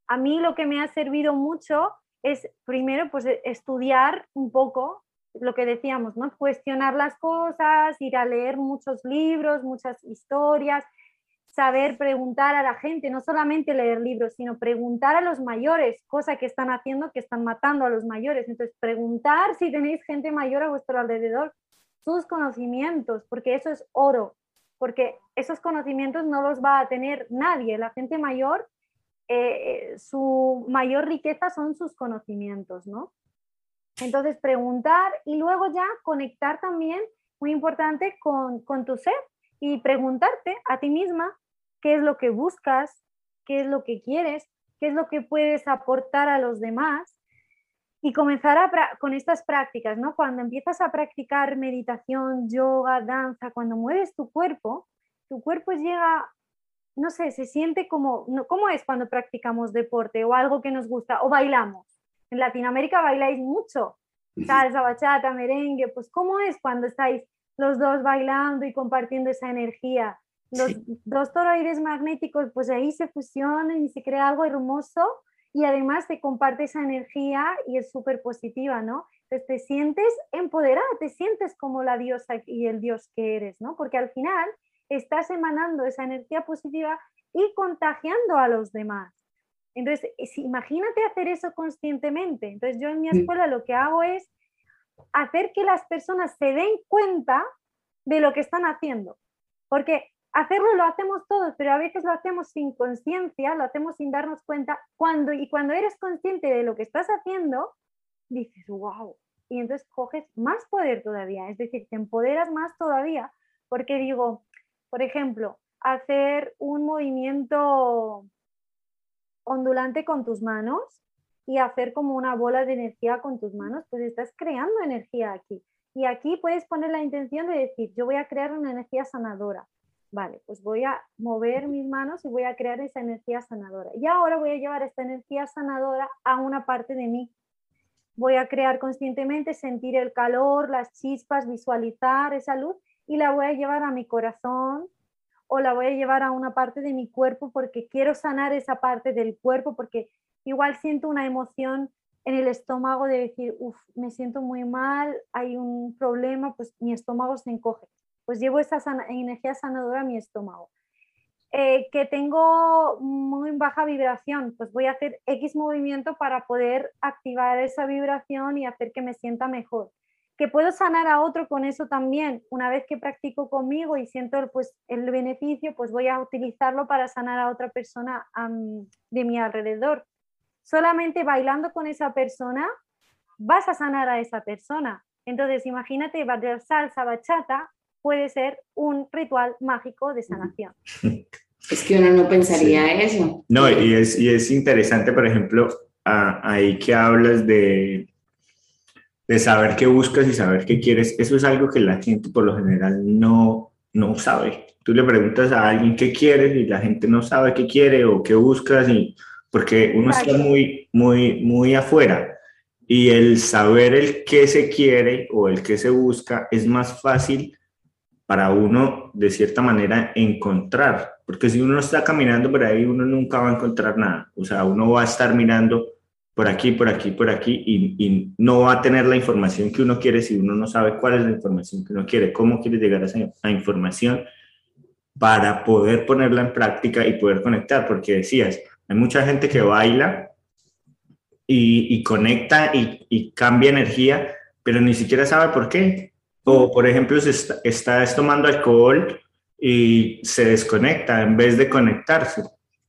A mí lo que me ha servido mucho es primero pues estudiar un poco lo que decíamos, ¿no? Cuestionar las cosas, ir a leer muchos libros, muchas historias, saber preguntar a la gente, no solamente leer libros, sino preguntar a los mayores, cosa que están haciendo, que están matando a los mayores. Entonces, preguntar si tenéis gente mayor a vuestro alrededor, sus conocimientos, porque eso es oro, porque esos conocimientos no los va a tener nadie. La gente mayor, eh, su mayor riqueza son sus conocimientos, ¿no? Entonces, preguntar y luego ya conectar también, muy importante, con, con tu ser y preguntarte a ti misma qué es lo que buscas, qué es lo que quieres, qué es lo que puedes aportar a los demás y comenzar con estas prácticas, ¿no? Cuando empiezas a practicar meditación, yoga, danza, cuando mueves tu cuerpo, tu cuerpo llega, no sé, se siente como, ¿cómo es cuando practicamos deporte o algo que nos gusta o bailamos? En Latinoamérica bailáis mucho, salsa, bachata, merengue, pues ¿cómo es cuando estáis los dos bailando y compartiendo esa energía? los dos toroides magnéticos, pues ahí se fusionan y se crea algo hermoso y además se comparte esa energía y es súper positiva, ¿no? Entonces te sientes empoderada, te sientes como la diosa y el dios que eres, ¿no? Porque al final estás emanando esa energía positiva y contagiando a los demás. Entonces, imagínate hacer eso conscientemente. Entonces, yo en mi escuela lo que hago es hacer que las personas se den cuenta de lo que están haciendo. Porque hacerlo lo hacemos todos, pero a veces lo hacemos sin conciencia, lo hacemos sin darnos cuenta. Cuando, y cuando eres consciente de lo que estás haciendo, dices, wow. y entonces coges más poder todavía, es decir, te empoderas más todavía, porque digo, por ejemplo, hacer un movimiento ondulante con tus manos y hacer como una bola de energía con tus manos, pues estás creando energía aquí. Y aquí puedes poner la intención de decir, yo voy a crear una energía sanadora. Vale, pues voy a mover mis manos y voy a crear esa energía sanadora. Y ahora voy a llevar esta energía sanadora a una parte de mí. Voy a crear conscientemente, sentir el calor, las chispas, visualizar esa luz y la voy a llevar a mi corazón o la voy a llevar a una parte de mi cuerpo porque quiero sanar esa parte del cuerpo porque igual siento una emoción en el estómago de decir, uff, me siento muy mal, hay un problema, pues mi estómago se encoge pues llevo esa energía sanadora a mi estómago. Eh, que tengo muy baja vibración, pues voy a hacer X movimiento para poder activar esa vibración y hacer que me sienta mejor. Que puedo sanar a otro con eso también. Una vez que practico conmigo y siento pues, el beneficio, pues voy a utilizarlo para sanar a otra persona de mi alrededor. Solamente bailando con esa persona vas a sanar a esa persona. Entonces, imagínate bailar salsa, bachata, puede ser un ritual mágico de sanación. Es que uno no pensaría eso. No, y es, y es interesante, por ejemplo, ahí que hablas de, de saber qué buscas y saber qué quieres. Eso es algo que la gente por lo general no, no sabe. Tú le preguntas a alguien qué quieres y la gente no sabe qué quiere o qué buscas y porque uno está muy, muy, muy afuera y el saber el qué se quiere o el qué se busca es más fácil para uno, de cierta manera, encontrar. Porque si uno está caminando por ahí, uno nunca va a encontrar nada. O sea, uno va a estar mirando por aquí, por aquí, por aquí y, no va a tener la información que uno quiere si uno no sabe cuál es la información que uno quiere, cómo quiere llegar a esa información para poder ponerla en práctica y poder conectar. Porque decías, hay mucha gente que baila y, conecta y, y cambia energía, pero ni siquiera sabe por qué. O, por ejemplo, si está, estás tomando alcohol y se desconecta en vez de conectarse.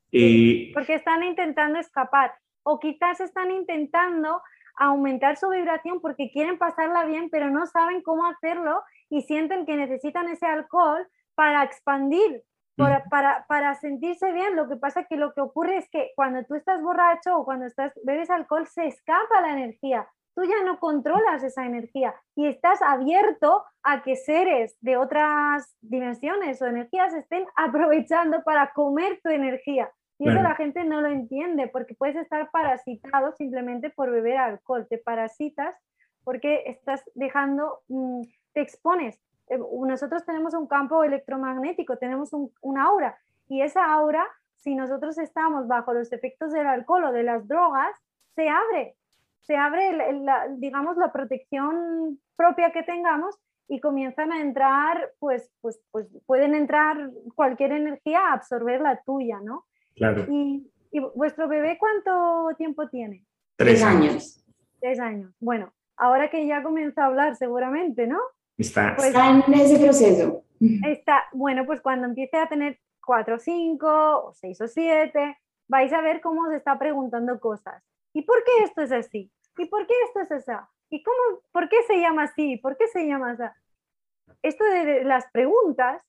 Y... Porque están intentando escapar. O quizás están intentando aumentar su vibración porque quieren pasarla bien, pero no saben cómo hacerlo y sienten que necesitan ese alcohol para expandir, para, para, para, sentirse bien. Lo que pasa es que lo que ocurre es que cuando tú estás borracho o cuando estás, bebes alcohol, se escapa la energía tú ya no controlas esa energía y estás abierto a que seres de otras dimensiones o energías estén aprovechando para comer tu energía. Y eso la gente no lo entiende porque puedes estar parasitado simplemente por beber alcohol. Te parasitas porque estás dejando, mm, te expones. Eh, nosotros tenemos un campo electromagnético, tenemos un aura y esa aura, si nosotros estamos bajo los efectos del alcohol o de las drogas, se abre se abre, la, digamos, la protección propia que tengamos y comienzan a entrar, pues, pues, pues pueden entrar cualquier energía a absorber la tuya, ¿no? Claro. ¿Y, vuestro bebé cuánto tiempo tiene? Tres años. Tres años. Bueno, ahora que ya comienza a hablar seguramente, ¿no? Está, pues está en ese proceso. Está, bueno, pues cuando empiece a tener cuatro o cinco, o seis o siete, vais a ver cómo se está preguntando cosas. ¿Y por qué esto es así? ¿Y por qué esto es así? ¿Y cómo, por qué se llama así? ¿Por qué se llama así? Esto de las preguntas,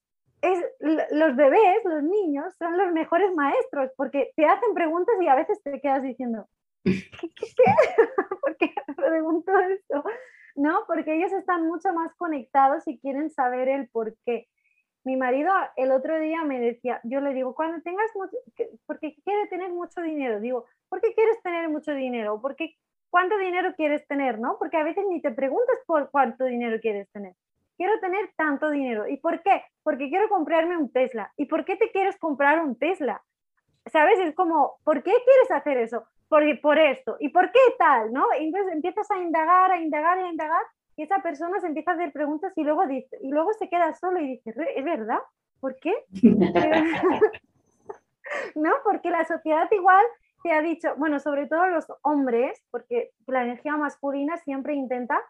es, los bebés, los niños, son los mejores maestros porque te hacen preguntas y a veces te quedas diciendo, ¿qué, por qué pregunto esto? ¿No? Porque ellos están mucho más conectados y quieren saber el por qué. Mi marido el otro día me decía, yo le digo, cuando tengas mucho, porque quiere tener mucho dinero, digo, ¿por qué quieres tener mucho dinero? Porque cuánto dinero quieres tener, ¿no? Porque a veces ni te preguntas por cuánto dinero quieres tener. Quiero tener tanto dinero. ¿Y por qué? Porque quiero comprarme un Tesla. ¿Y por qué te quieres comprar un Tesla? ¿Sabes? Es como, ¿por qué quieres hacer eso? Por, por esto. ¿Y por qué tal? ¿No? Entonces empiezas a indagar, a indagar, a indagar, y esa persona se empieza a hacer preguntas y luego, dice, y luego se queda solo y dice, ¿es verdad? ¿Por qué? ¿No? Porque la sociedad igual te ha dicho, bueno, sobre todo los hombres, porque la energía masculina siempre intenta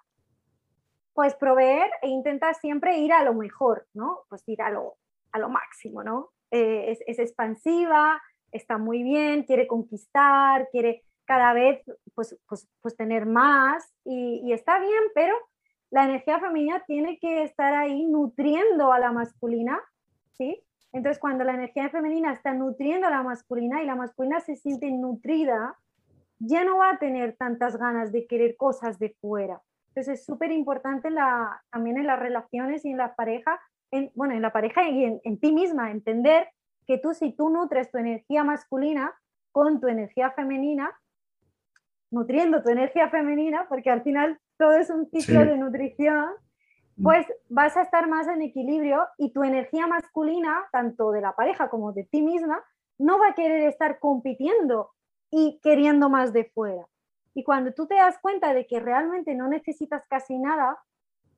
pues proveer e intenta siempre ir a lo mejor, ¿no? Pues ir a lo, a lo máximo, ¿no? Eh, es, es, expansiva, está muy bien, quiere conquistar, quiere cada vez pues, pues, pues tener más y, y, está bien, pero la energía femenina tiene que estar ahí nutriendo a la masculina, ¿sí? Entonces, cuando la energía femenina está nutriendo a la masculina y la masculina se siente nutrida, ya no va a tener tantas ganas de querer cosas de fuera. Entonces, es súper importante también en las relaciones y en la pareja, en, bueno, en la pareja y en ti misma, entender que tú si tú nutres tu energía masculina con tu energía femenina, nutriendo tu energía femenina, porque al final todo es un ciclo de nutrición, Mm. pues vas a estar más en equilibrio y tu energía masculina, tanto de la pareja como de ti misma, no va a querer estar compitiendo y queriendo más de fuera. Y cuando tú te das cuenta de que realmente no necesitas casi nada,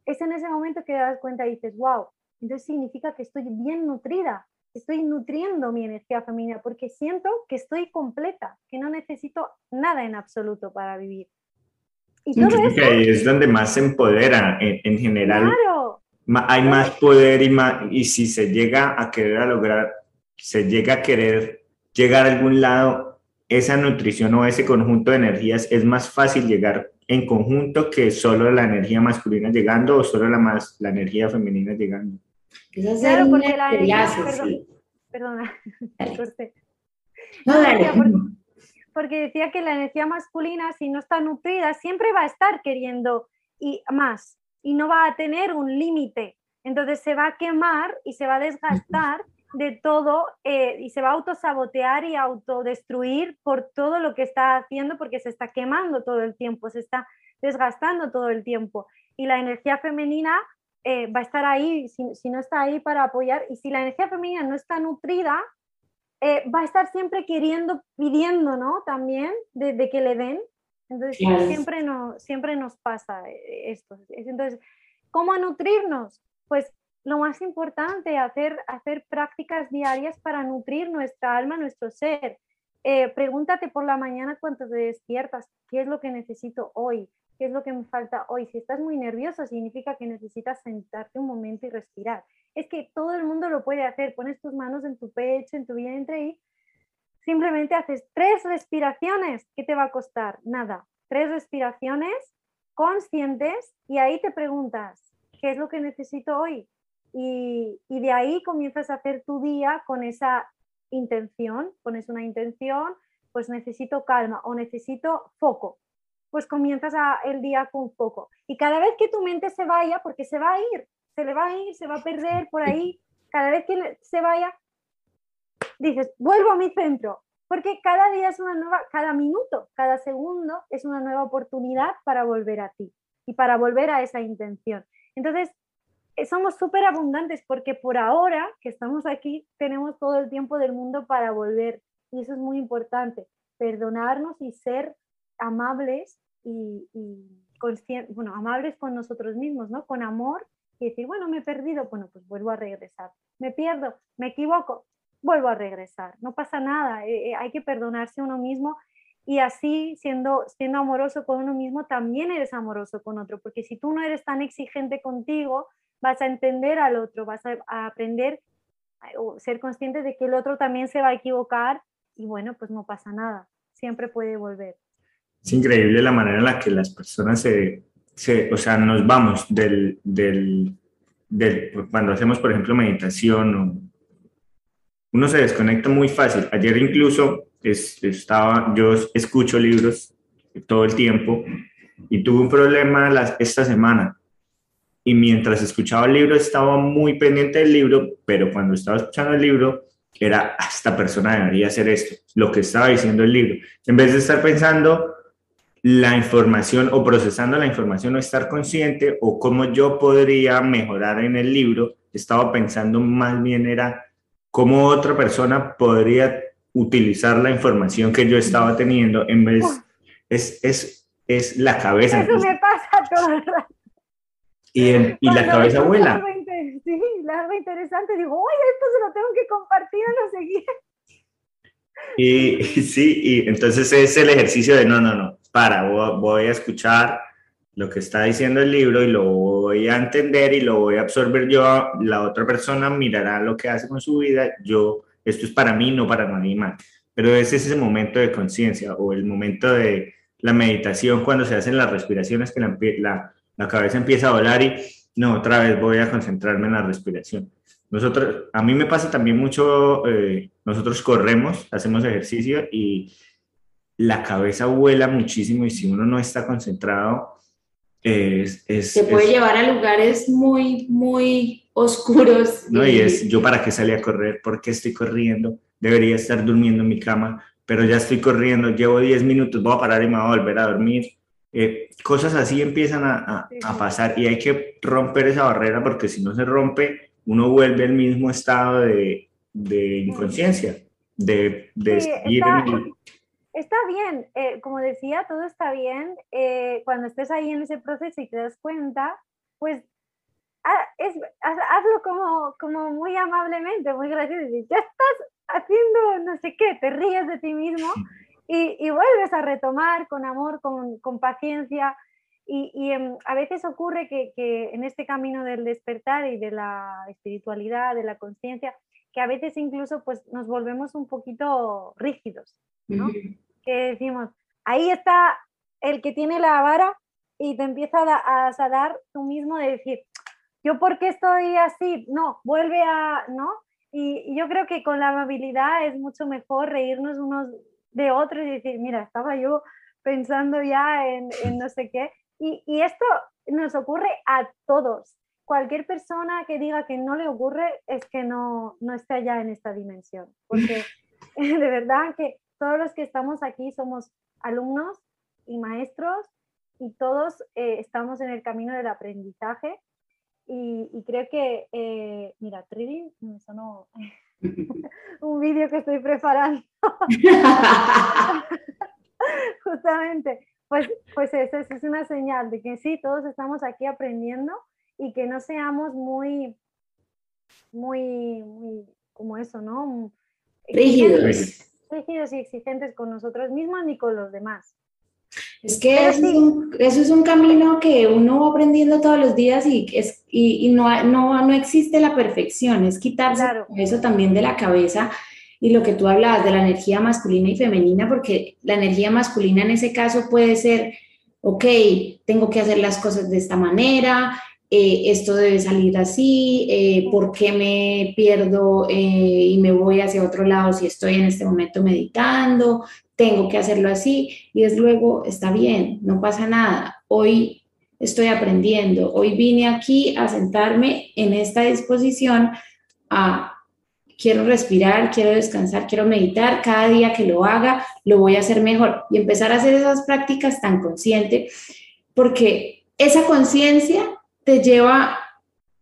es en ese momento que te das cuenta y dices, wow, entonces significa que estoy bien nutrida, estoy nutriendo mi energía femenina porque siento que estoy completa, que no necesito nada en absoluto para vivir. Y todo eso, que ahí es donde más se empodera en, general. Hay más poder y, más, y si se llega a querer a lograr, se llega a querer llegar a algún lado, esa nutrición o ese conjunto de energías es más fácil llegar en conjunto que solo la energía masculina llegando o solo la, más, la energía femenina llegando. Claro, porque la energía, perdona, No, dale porque decía que la energía masculina, si no está nutrida, siempre va a estar queriendo y más y no va a tener un límite. Entonces se va a quemar y se va a desgastar de todo eh, y se va a autosabotear y autodestruir por todo lo que está haciendo porque se está quemando todo el tiempo, se está desgastando todo el tiempo. Y la energía femenina eh, va a estar ahí, si, si, no está ahí para apoyar, y si la energía femenina no está nutrida, eh, va a estar siempre queriendo, pidiendo, ¿no? También de, que le den. Entonces, siempre, no, siempre nos pasa eh, esto. Entonces, ¿cómo nutrirnos? Pues lo más importante, hacer, hacer prácticas diarias para nutrir nuestra alma, nuestro ser. Eh, pregúntate por la mañana cuando te despiertas, ¿qué es lo que necesito hoy? ¿Qué es lo que me falta hoy? Si estás muy nervioso, significa que necesitas sentarte un momento y respirar es que todo el mundo lo puede hacer. Pones tus manos en tu pecho, en tu vientre y simplemente haces tres respiraciones. ¿Qué te va a costar? Nada. Tres respiraciones conscientes y ahí te preguntas, ¿qué es lo que necesito hoy? Y, y de ahí comienzas a hacer tu día con esa intención, pones una intención, pues necesito calma o necesito foco, pues comienzas a, el día con foco. Y cada vez que tu mente se vaya, porque se va a ir, se le va a ir, se va a perder por ahí. Cada vez que se vaya, dices, vuelvo a mi centro, porque cada día es una nueva, cada minuto, cada segundo es una nueva oportunidad para volver a ti y para volver a esa intención. Entonces, eh, somos súper abundantes porque por ahora que estamos aquí tenemos todo el tiempo del mundo para volver y eso es muy importante, perdonarnos y ser amables y, y bueno, amables con nosotros mismos, ¿no? Con amor y decir, bueno, me he perdido, bueno, pues vuelvo a regresar. Me pierdo, me equivoco, vuelvo a regresar. No pasa nada, eh, eh, hay que perdonarse a uno mismo y así siendo, siendo amoroso con uno mismo, también eres amoroso con otro, porque si tú no eres tan exigente contigo, vas a entender al otro, vas a, aprender o ser consciente de que el otro también se va a equivocar y bueno, pues no pasa nada, siempre puede volver. Es increíble la manera en la que las personas se o sea, nos vamos del, del, del, cuando hacemos, por ejemplo, meditación, uno se desconecta muy fácil. Ayer incluso estaba, yo escucho libros todo el tiempo y tuve un problema esta semana. Y mientras escuchaba el libro estaba muy pendiente del libro, pero cuando estaba escuchando el libro era, ah, esta persona debería hacer esto, lo que estaba diciendo el libro. En vez de estar pensando, la información o procesando la información o estar consciente o cómo yo podría mejorar en el libro, estaba pensando más bien era cómo otra persona podría utilizar la información que yo estaba teniendo en vez, es, es, es la cabeza. Eso me pasa todo el rato. Y, y la cabeza vuela. Sí, algo interesante, digo, oye, esto se lo tengo que compartir a no sé Y, sí, y entonces es el ejercicio de no, no, no, para, voy a escuchar lo que está diciendo el libro y lo voy a entender y lo voy a absorber yo, la otra persona mirará lo que hace con su vida, yo, esto es para mí, no para nadie más. pero es ese momento de conciencia o el momento de la meditación cuando se hacen las respiraciones que la, la, cabeza empieza a volar y no, otra vez voy a concentrarme en la respiración. Nosotros, a mí me pasa también mucho, eh, nosotros corremos, hacemos ejercicio y la cabeza vuela muchísimo y si uno no está concentrado, es, es, se puede llevar a lugares muy, muy oscuros. No, y, es, yo para qué salí a correr, por qué estoy corriendo, debería estar durmiendo en mi cama, pero ya estoy corriendo, llevo 10 minutos, voy a parar y me voy a volver a dormir. Eh, cosas así empiezan a, a, pasar y hay que romper esa barrera porque si no se rompe, uno vuelve al mismo estado de, de inconsciencia, de, de sí, está, está, bien, eh, como decía, todo está bien. Eh, cuando estés ahí en ese proceso y te das cuenta, pues es, hazlo como, como muy amablemente, muy gracioso. Ya estás haciendo no sé qué, te ríes de ti mismo y, y vuelves a retomar con amor, con, con paciencia. Y, y em, a veces ocurre que, que, en este camino del despertar y de la espiritualidad, de la conciencia, que a veces incluso pues nos volvemos un poquito rígidos, ¿no? Que decimos, ahí está el que tiene la vara y te empieza a, a dar tú mismo de decir, yo por qué estoy así, no, vuelve a, ¿no? Y, yo creo que con la amabilidad es mucho mejor reírnos unos de otros y decir, mira, estaba yo pensando ya en, no sé qué. Y, y, esto nos ocurre a todos. Cualquier persona que diga que no le ocurre es que no, no está ya en esta dimensión. Porque de verdad que todos los que estamos aquí somos alumnos y maestros y todos eh, estamos en el camino del aprendizaje y, creo que, eh, mira, trading, me sonó un vídeo que estoy preparando. Justamente, pues, pues eso, es una señal de que sí, todos estamos aquí aprendiendo y que no seamos muy, muy, muy, como eso, ¿no? Rígidos. Rígidos y exigentes con nosotros mismos ni con los demás. Es que eso, es un, camino que uno va aprendiendo todos los días y, es, y, no, no, no, existe la perfección, es quitarse eso también de la cabeza y lo que tú hablabas de la energía masculina y femenina, porque la energía masculina en ese caso puede ser, ok, tengo que hacer las cosas de esta manera, eh, esto debe salir así, eh, ¿por qué me pierdo eh, y me voy hacia otro lado si estoy en este momento meditando? tengo que hacerlo así y es luego, está bien, no pasa nada, hoy estoy aprendiendo, hoy vine aquí a sentarme en esta disposición a quiero respirar, quiero descansar, quiero meditar, cada día que lo haga lo voy a hacer mejor y empezar a hacer esas prácticas tan consciente, porque esa conciencia te lleva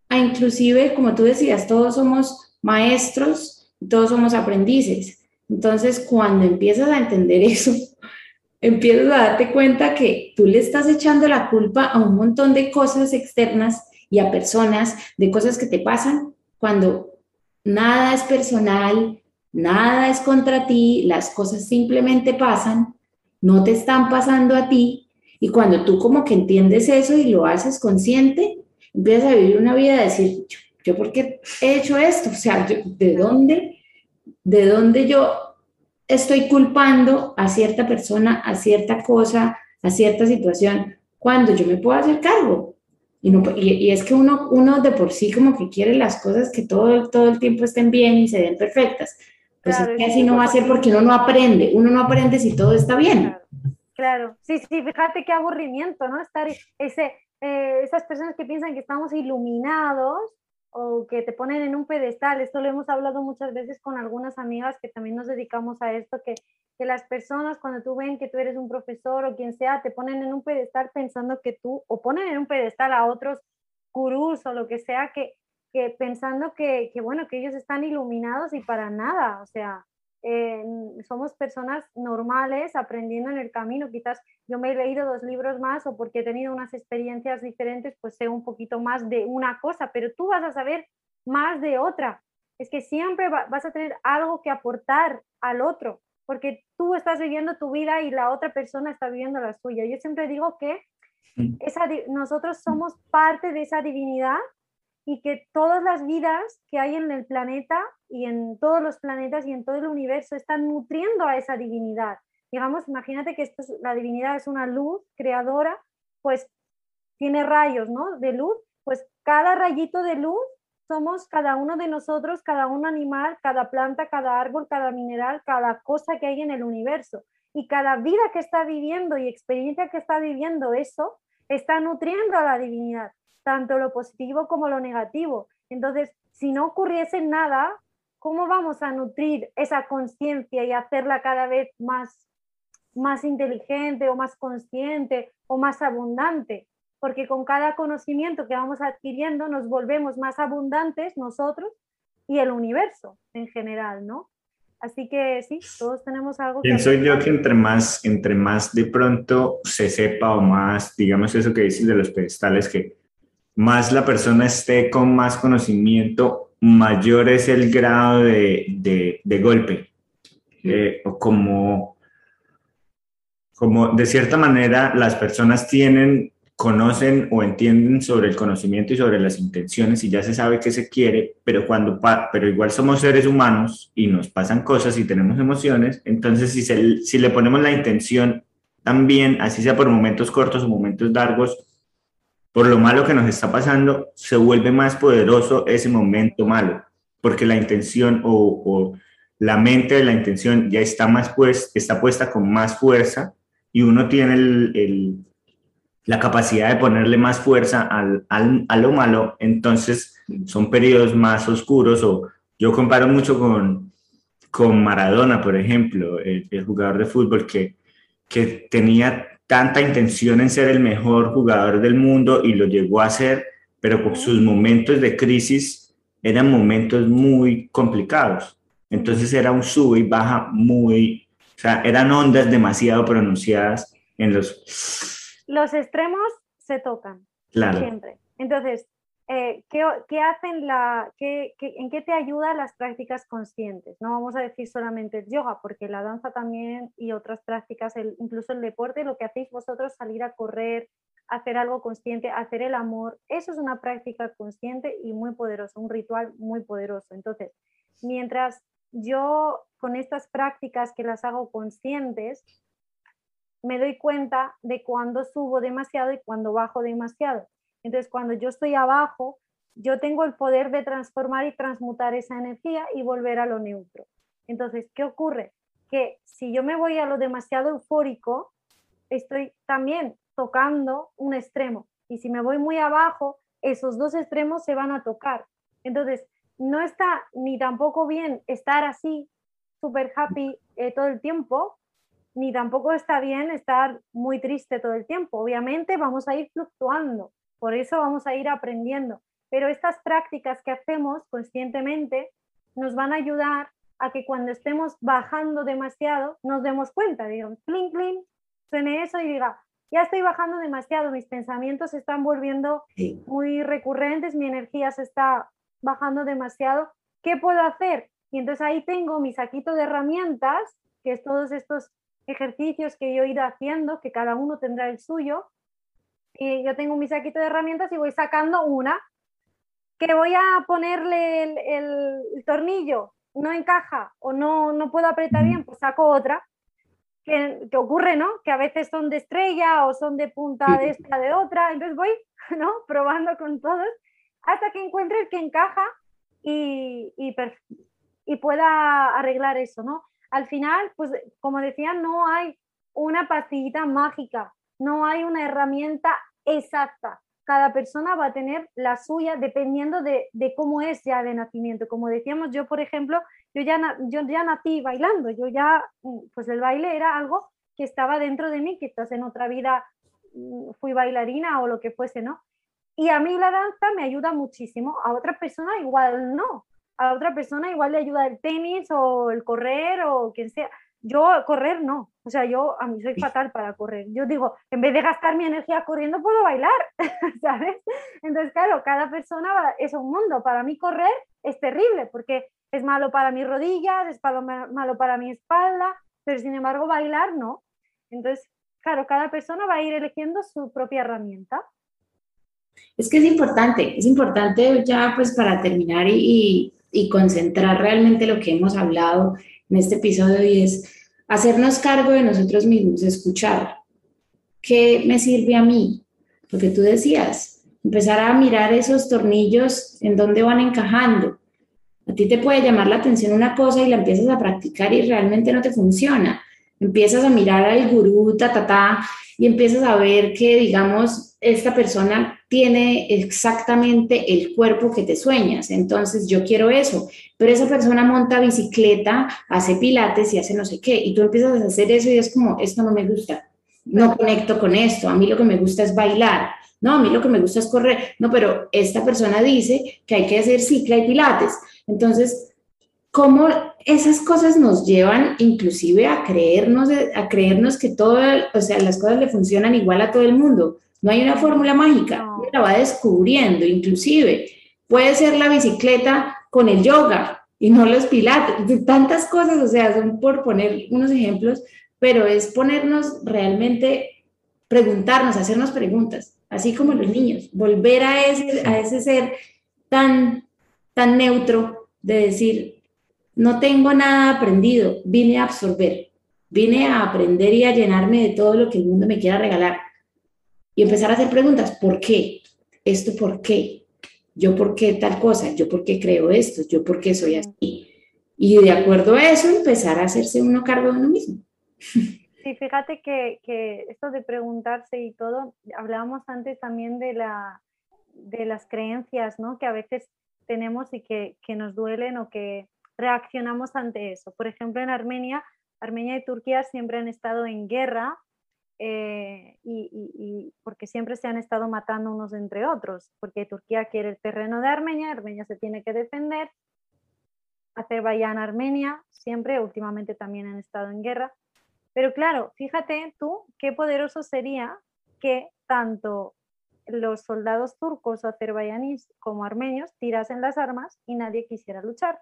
a inclusive, como tú decías, todos somos maestros, todos somos aprendices. Entonces, cuando empiezas a entender eso, empiezas a darte cuenta que tú le estás echando la culpa a un montón de cosas externas y a personas, de cosas que te pasan, cuando nada es personal, nada es contra ti, las cosas simplemente pasan, no te están pasando a ti, y cuando tú como que entiendes eso y lo haces consciente, empiezas a vivir una vida de decir, yo, por qué he hecho esto? O sea, ¿de dónde de dónde yo estoy culpando a cierta persona, a cierta cosa, a cierta situación, cuando yo me puedo hacer cargo. Y, no, y, es que uno, uno de por sí como que quiere las cosas que todo, todo el tiempo estén bien y se den perfectas. Pues es que así no va a ser porque uno no aprende. Uno no aprende si todo está bien. Claro, sí, sí, fíjate qué aburrimiento, ¿no? Estar ese, eh, esas personas que piensan que estamos iluminados o que te ponen en un pedestal. Esto lo hemos hablado muchas veces con algunas amigas que también nos dedicamos a esto, que, que las personas cuando tú ven que tú eres un profesor o quien sea, te ponen en un pedestal pensando que tú, o ponen en un pedestal a otros gurús o lo que sea, que, que pensando que, que, bueno, que ellos están iluminados y para nada, o sea, somos personas normales aprendiendo en el camino. Quizás yo me he leído dos libros más o porque he tenido unas experiencias diferentes, pues sé un poquito más de una cosa, pero tú vas a saber más de otra. Es que siempre vas a tener algo que aportar al otro, porque tú estás viviendo tu vida y la otra persona está viviendo la suya. Yo siempre digo que esa, nosotros somos parte de esa divinidad y que todas las vidas que hay en el planeta y en todos los planetas y en todo el universo están nutriendo a esa divinidad. Digamos, imagínate que esto la divinidad es una luz creadora, pues tiene rayos ¿no? de luz, pues cada rayito de luz somos cada uno de nosotros, cada un animal, cada planta, cada árbol, cada mineral, cada cosa que hay en el universo. Y cada vida que está viviendo y experiencia que está viviendo eso, está nutriendo a la divinidad, tanto lo positivo como lo negativo. Entonces, si no ocurriese nada, ¿cómo vamos a nutrir esa conciencia y hacerla cada vez más, más inteligente o más consciente o más abundante? Porque con cada conocimiento que vamos adquiriendo nos volvemos más abundantes nosotros y el universo en general, ¿no? Así que sí, todos tenemos algo que... Pienso yo que entre más, entre más de pronto se sepa o más, digamos eso que dices de los pedestales, que más la persona esté con más conocimiento, mayor es el grado de, de, golpe. Eh, o como, como de cierta manera las personas tienen conocen o entienden sobre el conocimiento y sobre las intenciones y ya se sabe qué se quiere, pero, cuando pero igual somos seres humanos y nos pasan cosas y tenemos emociones, entonces si, si le ponemos la intención también, así sea por momentos cortos o momentos largos, por lo malo que nos está pasando, se vuelve más poderoso ese momento malo, porque la intención o, la mente de la intención ya está más pues, está puesta con más fuerza y uno tiene el la capacidad de ponerle más fuerza al, a lo malo, entonces son periodos más oscuros o yo comparo mucho con, con Maradona, por ejemplo, el, jugador de fútbol que, que tenía tanta intención en ser el mejor jugador del mundo y lo llegó a ser, pero con sus momentos de crisis eran momentos muy complicados. Entonces era un sube y baja muy, o sea, eran ondas demasiado pronunciadas en los los extremos se tocan siempre. Entonces, eh, ¿qué, hacen la, qué, en qué te ayudan las prácticas conscientes? No vamos a decir solamente el yoga, porque la danza también y otras prácticas, incluso el deporte, lo que hacéis vosotros, salir a correr, hacer algo consciente, hacer el amor, eso es una práctica consciente y muy poderosa, un ritual muy poderoso. Entonces, mientras yo con estas prácticas que las hago conscientes, me doy cuenta de cuando subo demasiado y cuando bajo demasiado. Entonces, cuando yo estoy abajo, yo tengo el poder de transformar y transmutar esa energía y volver a lo neutro. Entonces, ¿qué ocurre? Que si yo me voy a lo demasiado eufórico, estoy también tocando un extremo. Y si me voy muy abajo, esos dos extremos se van a tocar. Entonces, no está ni tampoco bien estar así, súper happy eh, todo el tiempo, ni tampoco está bien estar muy triste todo el tiempo. Obviamente vamos a ir fluctuando, por eso vamos a ir aprendiendo. Pero estas prácticas que hacemos conscientemente nos van a ayudar a que cuando estemos bajando demasiado nos demos cuenta, digo, clink, clink, suene eso y diga, ya estoy bajando demasiado, mis pensamientos se están volviendo muy recurrentes, mi energía se está bajando demasiado, ¿qué puedo hacer? Y entonces ahí tengo mi saquito de herramientas, que es todos estos ejercicios que yo he ido haciendo, que cada uno tendrá el suyo. Y yo tengo mi saquito de herramientas y voy sacando una, que voy a ponerle el, tornillo, no encaja o no, no puedo apretar bien, pues saco otra. Que, ocurre, ¿no? Que a veces son de estrella o son de punta de esta, de otra. Entonces voy, ¿no? Probando con todos hasta que encuentre el que encaja y, y, y pueda arreglar eso, ¿no? Al final, pues como decía, no hay una pastillita mágica, no hay una herramienta exacta. Cada persona va a tener la suya dependiendo de, cómo es ya de nacimiento. Como decíamos, yo, por ejemplo, yo ya, yo ya nací bailando, yo ya, pues el baile era algo que estaba dentro de mí, quizás en otra vida mm, fui bailarina o lo que fuese, ¿no? Y a mí la danza me ayuda muchísimo, a otra persona igual no a otra persona igual le ayuda el tenis o el correr o quien sea. Yo correr no, o sea, yo a mí soy fatal para correr. Yo digo, en vez de gastar mi energía corriendo, puedo bailar, ¿sabes? Entonces, claro, cada persona es un mundo. Para mí correr es terrible porque es malo para mis rodillas, es malo para mi espalda, pero sin embargo bailar no. Entonces, claro, cada persona va a ir eligiendo su propia herramienta. Es que es importante, es importante ya pues para terminar y, y, concentrar realmente lo que hemos hablado en este episodio y es hacernos cargo de nosotros mismos, escuchar qué me sirve a mí, lo que tú decías, empezar a mirar esos tornillos en dónde van encajando. A ti te puede llamar la atención una cosa y la empiezas a practicar y realmente no te funciona. Empiezas a mirar al gurú, ta, ta, ta, y empiezas a ver que, digamos, esta persona tiene exactamente el cuerpo que te sueñas, entonces yo quiero eso, pero esa persona monta bicicleta, hace pilates y hace no sé qué, y tú empiezas a hacer eso y es como, esto no me gusta, no conecto con esto, a mí lo que me gusta es bailar, no, a mí lo que me gusta es correr, no, pero esta persona dice que hay que hacer cicla y pilates, entonces, ¿cómo esas cosas nos llevan inclusive a creernos, a creernos que todo, o sea, las cosas le funcionan igual a todo el mundo. No hay una fórmula mágica, uno la va descubriendo, inclusive. Puede ser la bicicleta con el yoga y no los pilates, tantas cosas, o sea, son por poner unos ejemplos, pero es ponernos realmente, preguntarnos, hacernos preguntas, así como los niños, volver a ese, a ese ser tan, tan neutro de decir, no tengo nada aprendido, vine a absorber, vine a aprender y a llenarme de todo lo que el mundo me quiera regalar. Y empezar a hacer preguntas, ¿por qué? ¿Esto por qué? ¿Yo por qué tal cosa? ¿Yo por qué creo esto? ¿Yo por qué soy así? Y de acuerdo a eso, empezar a hacerse uno cargo de uno mismo. Sí, fíjate que, que esto de preguntarse y todo, hablábamos antes también de, la, de las creencias, ¿no? Que a veces tenemos y que, que nos duelen o que, reaccionamos ante eso. Por ejemplo, en Armenia, Armenia y Turquía siempre han estado en guerra eh, y, porque siempre se han estado matando unos entre otros, porque Turquía quiere el terreno de Armenia, Armenia se tiene que defender, Azerbaiyán, Armenia, siempre, últimamente también han estado en guerra. Pero claro, fíjate tú qué poderoso sería que tanto los soldados turcos o azerbaiyaníes como armenios tirasen las armas y nadie quisiera luchar.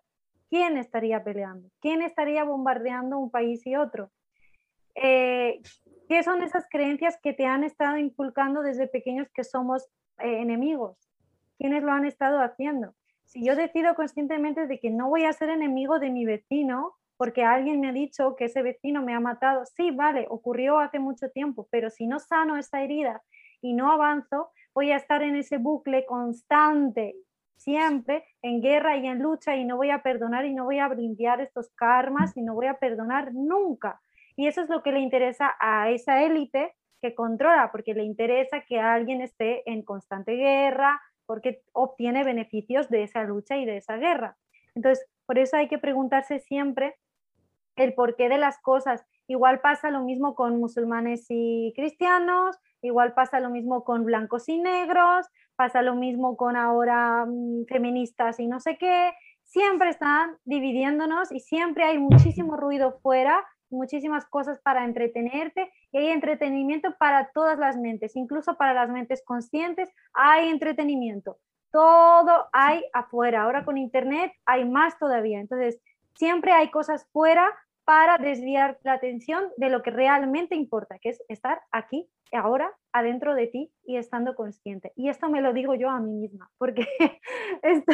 ¿Quién estaría peleando? ¿Quién estaría bombardeando un país y otro? Eh, ¿Qué son esas creencias que te han estado inculcando desde pequeños que somos eh, enemigos? ¿Quiénes lo han estado haciendo? Si yo decido conscientemente de que no voy a ser enemigo de mi vecino porque alguien me ha dicho que ese vecino me ha matado, sí, vale, ocurrió hace mucho tiempo, pero si no sano esa herida y no avanzo, voy a estar en ese bucle constante siempre en guerra y en lucha y no voy a perdonar y no voy a limpiar estos karmas y no voy a perdonar nunca. Y eso es lo que le interesa a esa élite que controla, porque le interesa que alguien esté en constante guerra, porque obtiene beneficios de esa lucha y de esa guerra. Entonces, por eso hay que preguntarse siempre el porqué de las cosas. Igual pasa lo mismo con musulmanes y cristianos, igual pasa lo mismo con blancos y negros, pasa lo mismo con ahora mm, feministas y no sé qué, siempre están dividiéndonos y siempre hay muchísimo ruido fuera, muchísimas cosas para entretenerte y hay entretenimiento para todas las mentes, incluso para las mentes conscientes hay entretenimiento. Todo hay afuera. Ahora con Internet hay más todavía. Entonces, siempre hay cosas fuera para desviar la atención de lo que realmente importa, que es estar aquí, ahora, adentro de ti y estando consciente. Y esto me lo digo yo a mí misma, porque esto,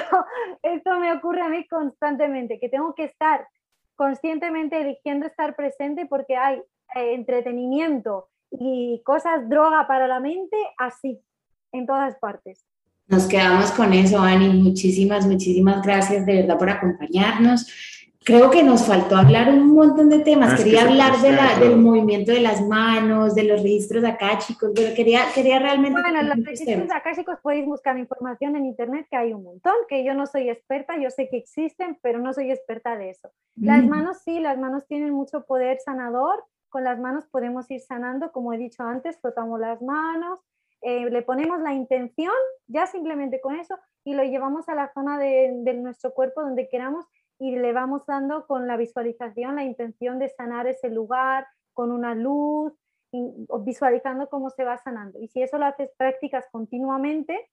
esto me ocurre a mí constantemente, que tengo que estar conscientemente eligiendo estar presente porque hay eh, entretenimiento y cosas droga para la mente así, en todas partes. Nos quedamos con eso, Ani. Muchísimas, muchísimas gracias de verdad por acompañarnos creo que nos faltó hablar un montón de temas. quería hablar de la, del movimiento de las manos, de los registros acá, chicos, pero quería, quería realmente... Bueno, los registros acá, chicos, podéis buscar información en internet, que hay un montón, que yo no soy experta, yo sé que existen, pero no soy experta de eso. Las mm. manos sí, las manos tienen mucho poder sanador, con las manos podemos ir sanando, como he dicho antes, frotamos las manos, eh, le ponemos la intención, ya simplemente con eso, y lo llevamos a la zona de, de nuestro cuerpo donde queramos y le vamos dando con la visualización la intención de sanar ese lugar con una luz, visualizando cómo se va sanando. Y si eso lo haces prácticas continuamente,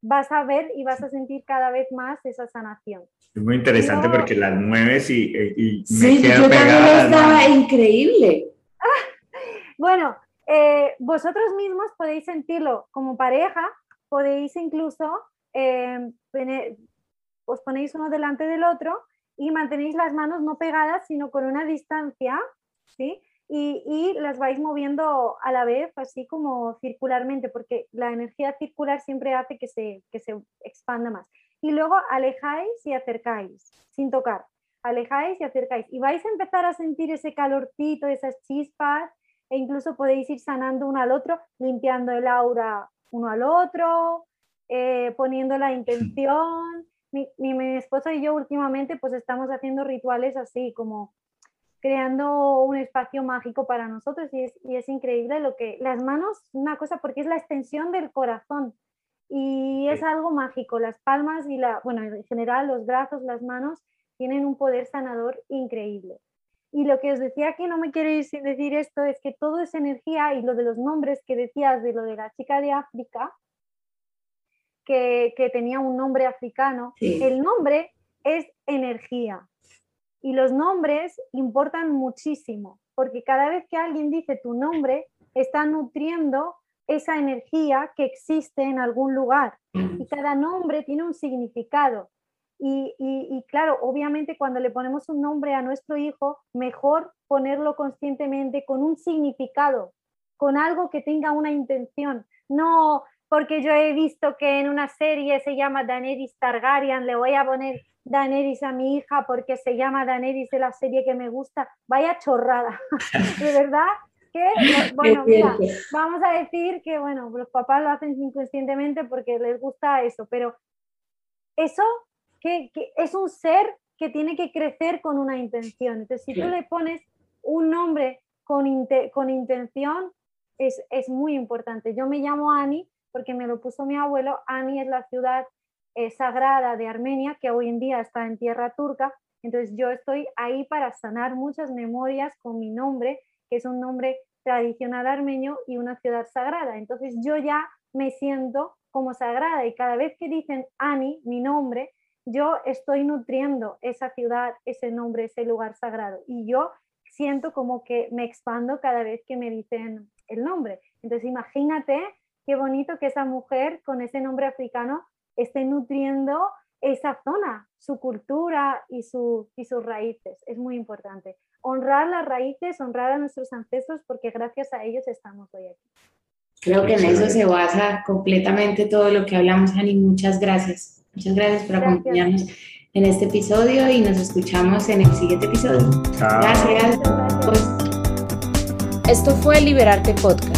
vas a ver y vas a sentir cada vez más esa sanación. Es muy interesante porque las mueves y, y, sí, yo pegada. estaba increíble. bueno, eh, vosotros mismos podéis sentirlo como pareja, podéis incluso, eh, os ponéis uno delante del otro y mantenéis las manos no pegadas, sino con una distancia, ¿sí? Y, las vais moviendo a la vez, así como circularmente, porque la energía circular siempre hace que se, que se expanda más. Y luego alejáis y acercáis, sin tocar. Alejáis y acercáis. Y vais a empezar a sentir ese calorcito, esas chispas, e incluso podéis ir sanando uno al otro, limpiando el aura uno al otro, eh, poniendo la intención. Mi, mi, esposo y yo últimamente pues estamos haciendo rituales así, como creando un espacio mágico para nosotros y es, y es increíble lo que las manos, una cosa porque es la extensión del corazón y es algo mágico, las palmas y la, bueno, en general los brazos, las manos tienen un poder sanador increíble. Y lo que os decía que no me queréis decir esto es que todo es energía y lo de los nombres que decías de lo de la chica de África, que, tenía un nombre africano, el nombre es energía. Y los nombres importan muchísimo porque cada vez que alguien dice tu nombre está nutriendo esa energía que existe en algún lugar. Y cada nombre tiene un significado. Y, claro, obviamente cuando le ponemos un nombre a nuestro hijo, mejor ponerlo conscientemente con un significado, con algo que tenga una intención. No porque yo he visto que en una serie se llama Daenerys Targaryen, le voy a poner Daenerys a mi hija porque se llama Daenerys de la serie que me gusta. Vaya chorrada, de verdad que, bueno, mira, vamos a decir que, bueno, los papás lo hacen inconscientemente porque les gusta eso, pero eso que, es un ser que tiene que crecer con una intención. Entonces, si tú le pones un nombre con, con intención, es, es, muy importante. Yo me llamo Ani porque me lo puso mi abuelo. Ani es la ciudad eh, sagrada de Armenia, que hoy en día está en tierra turca. Entonces, yo estoy ahí para sanar muchas memorias con mi nombre, que es un nombre tradicional armenio y una ciudad sagrada. Entonces, yo ya me siento como sagrada y cada vez que dicen Ani, mi nombre, yo estoy nutriendo esa ciudad, ese nombre, ese lugar sagrado. Y yo siento como que me expando cada vez que me dicen el nombre. Entonces imagínate qué bonito que esa mujer con ese nombre africano esté nutriendo esa zona, su cultura y, su, y sus raíces. Es muy importante. Honrar las raíces, honrar a nuestros ancestros, porque gracias a ellos estamos hoy aquí. Creo que en eso se basa completamente todo lo que hablamos, Ani. Muchas gracias. Muchas gracias por acompañarnos en este episodio y nos escuchamos en el siguiente episodio. Gracias. Esto fue Liberarte Podcast.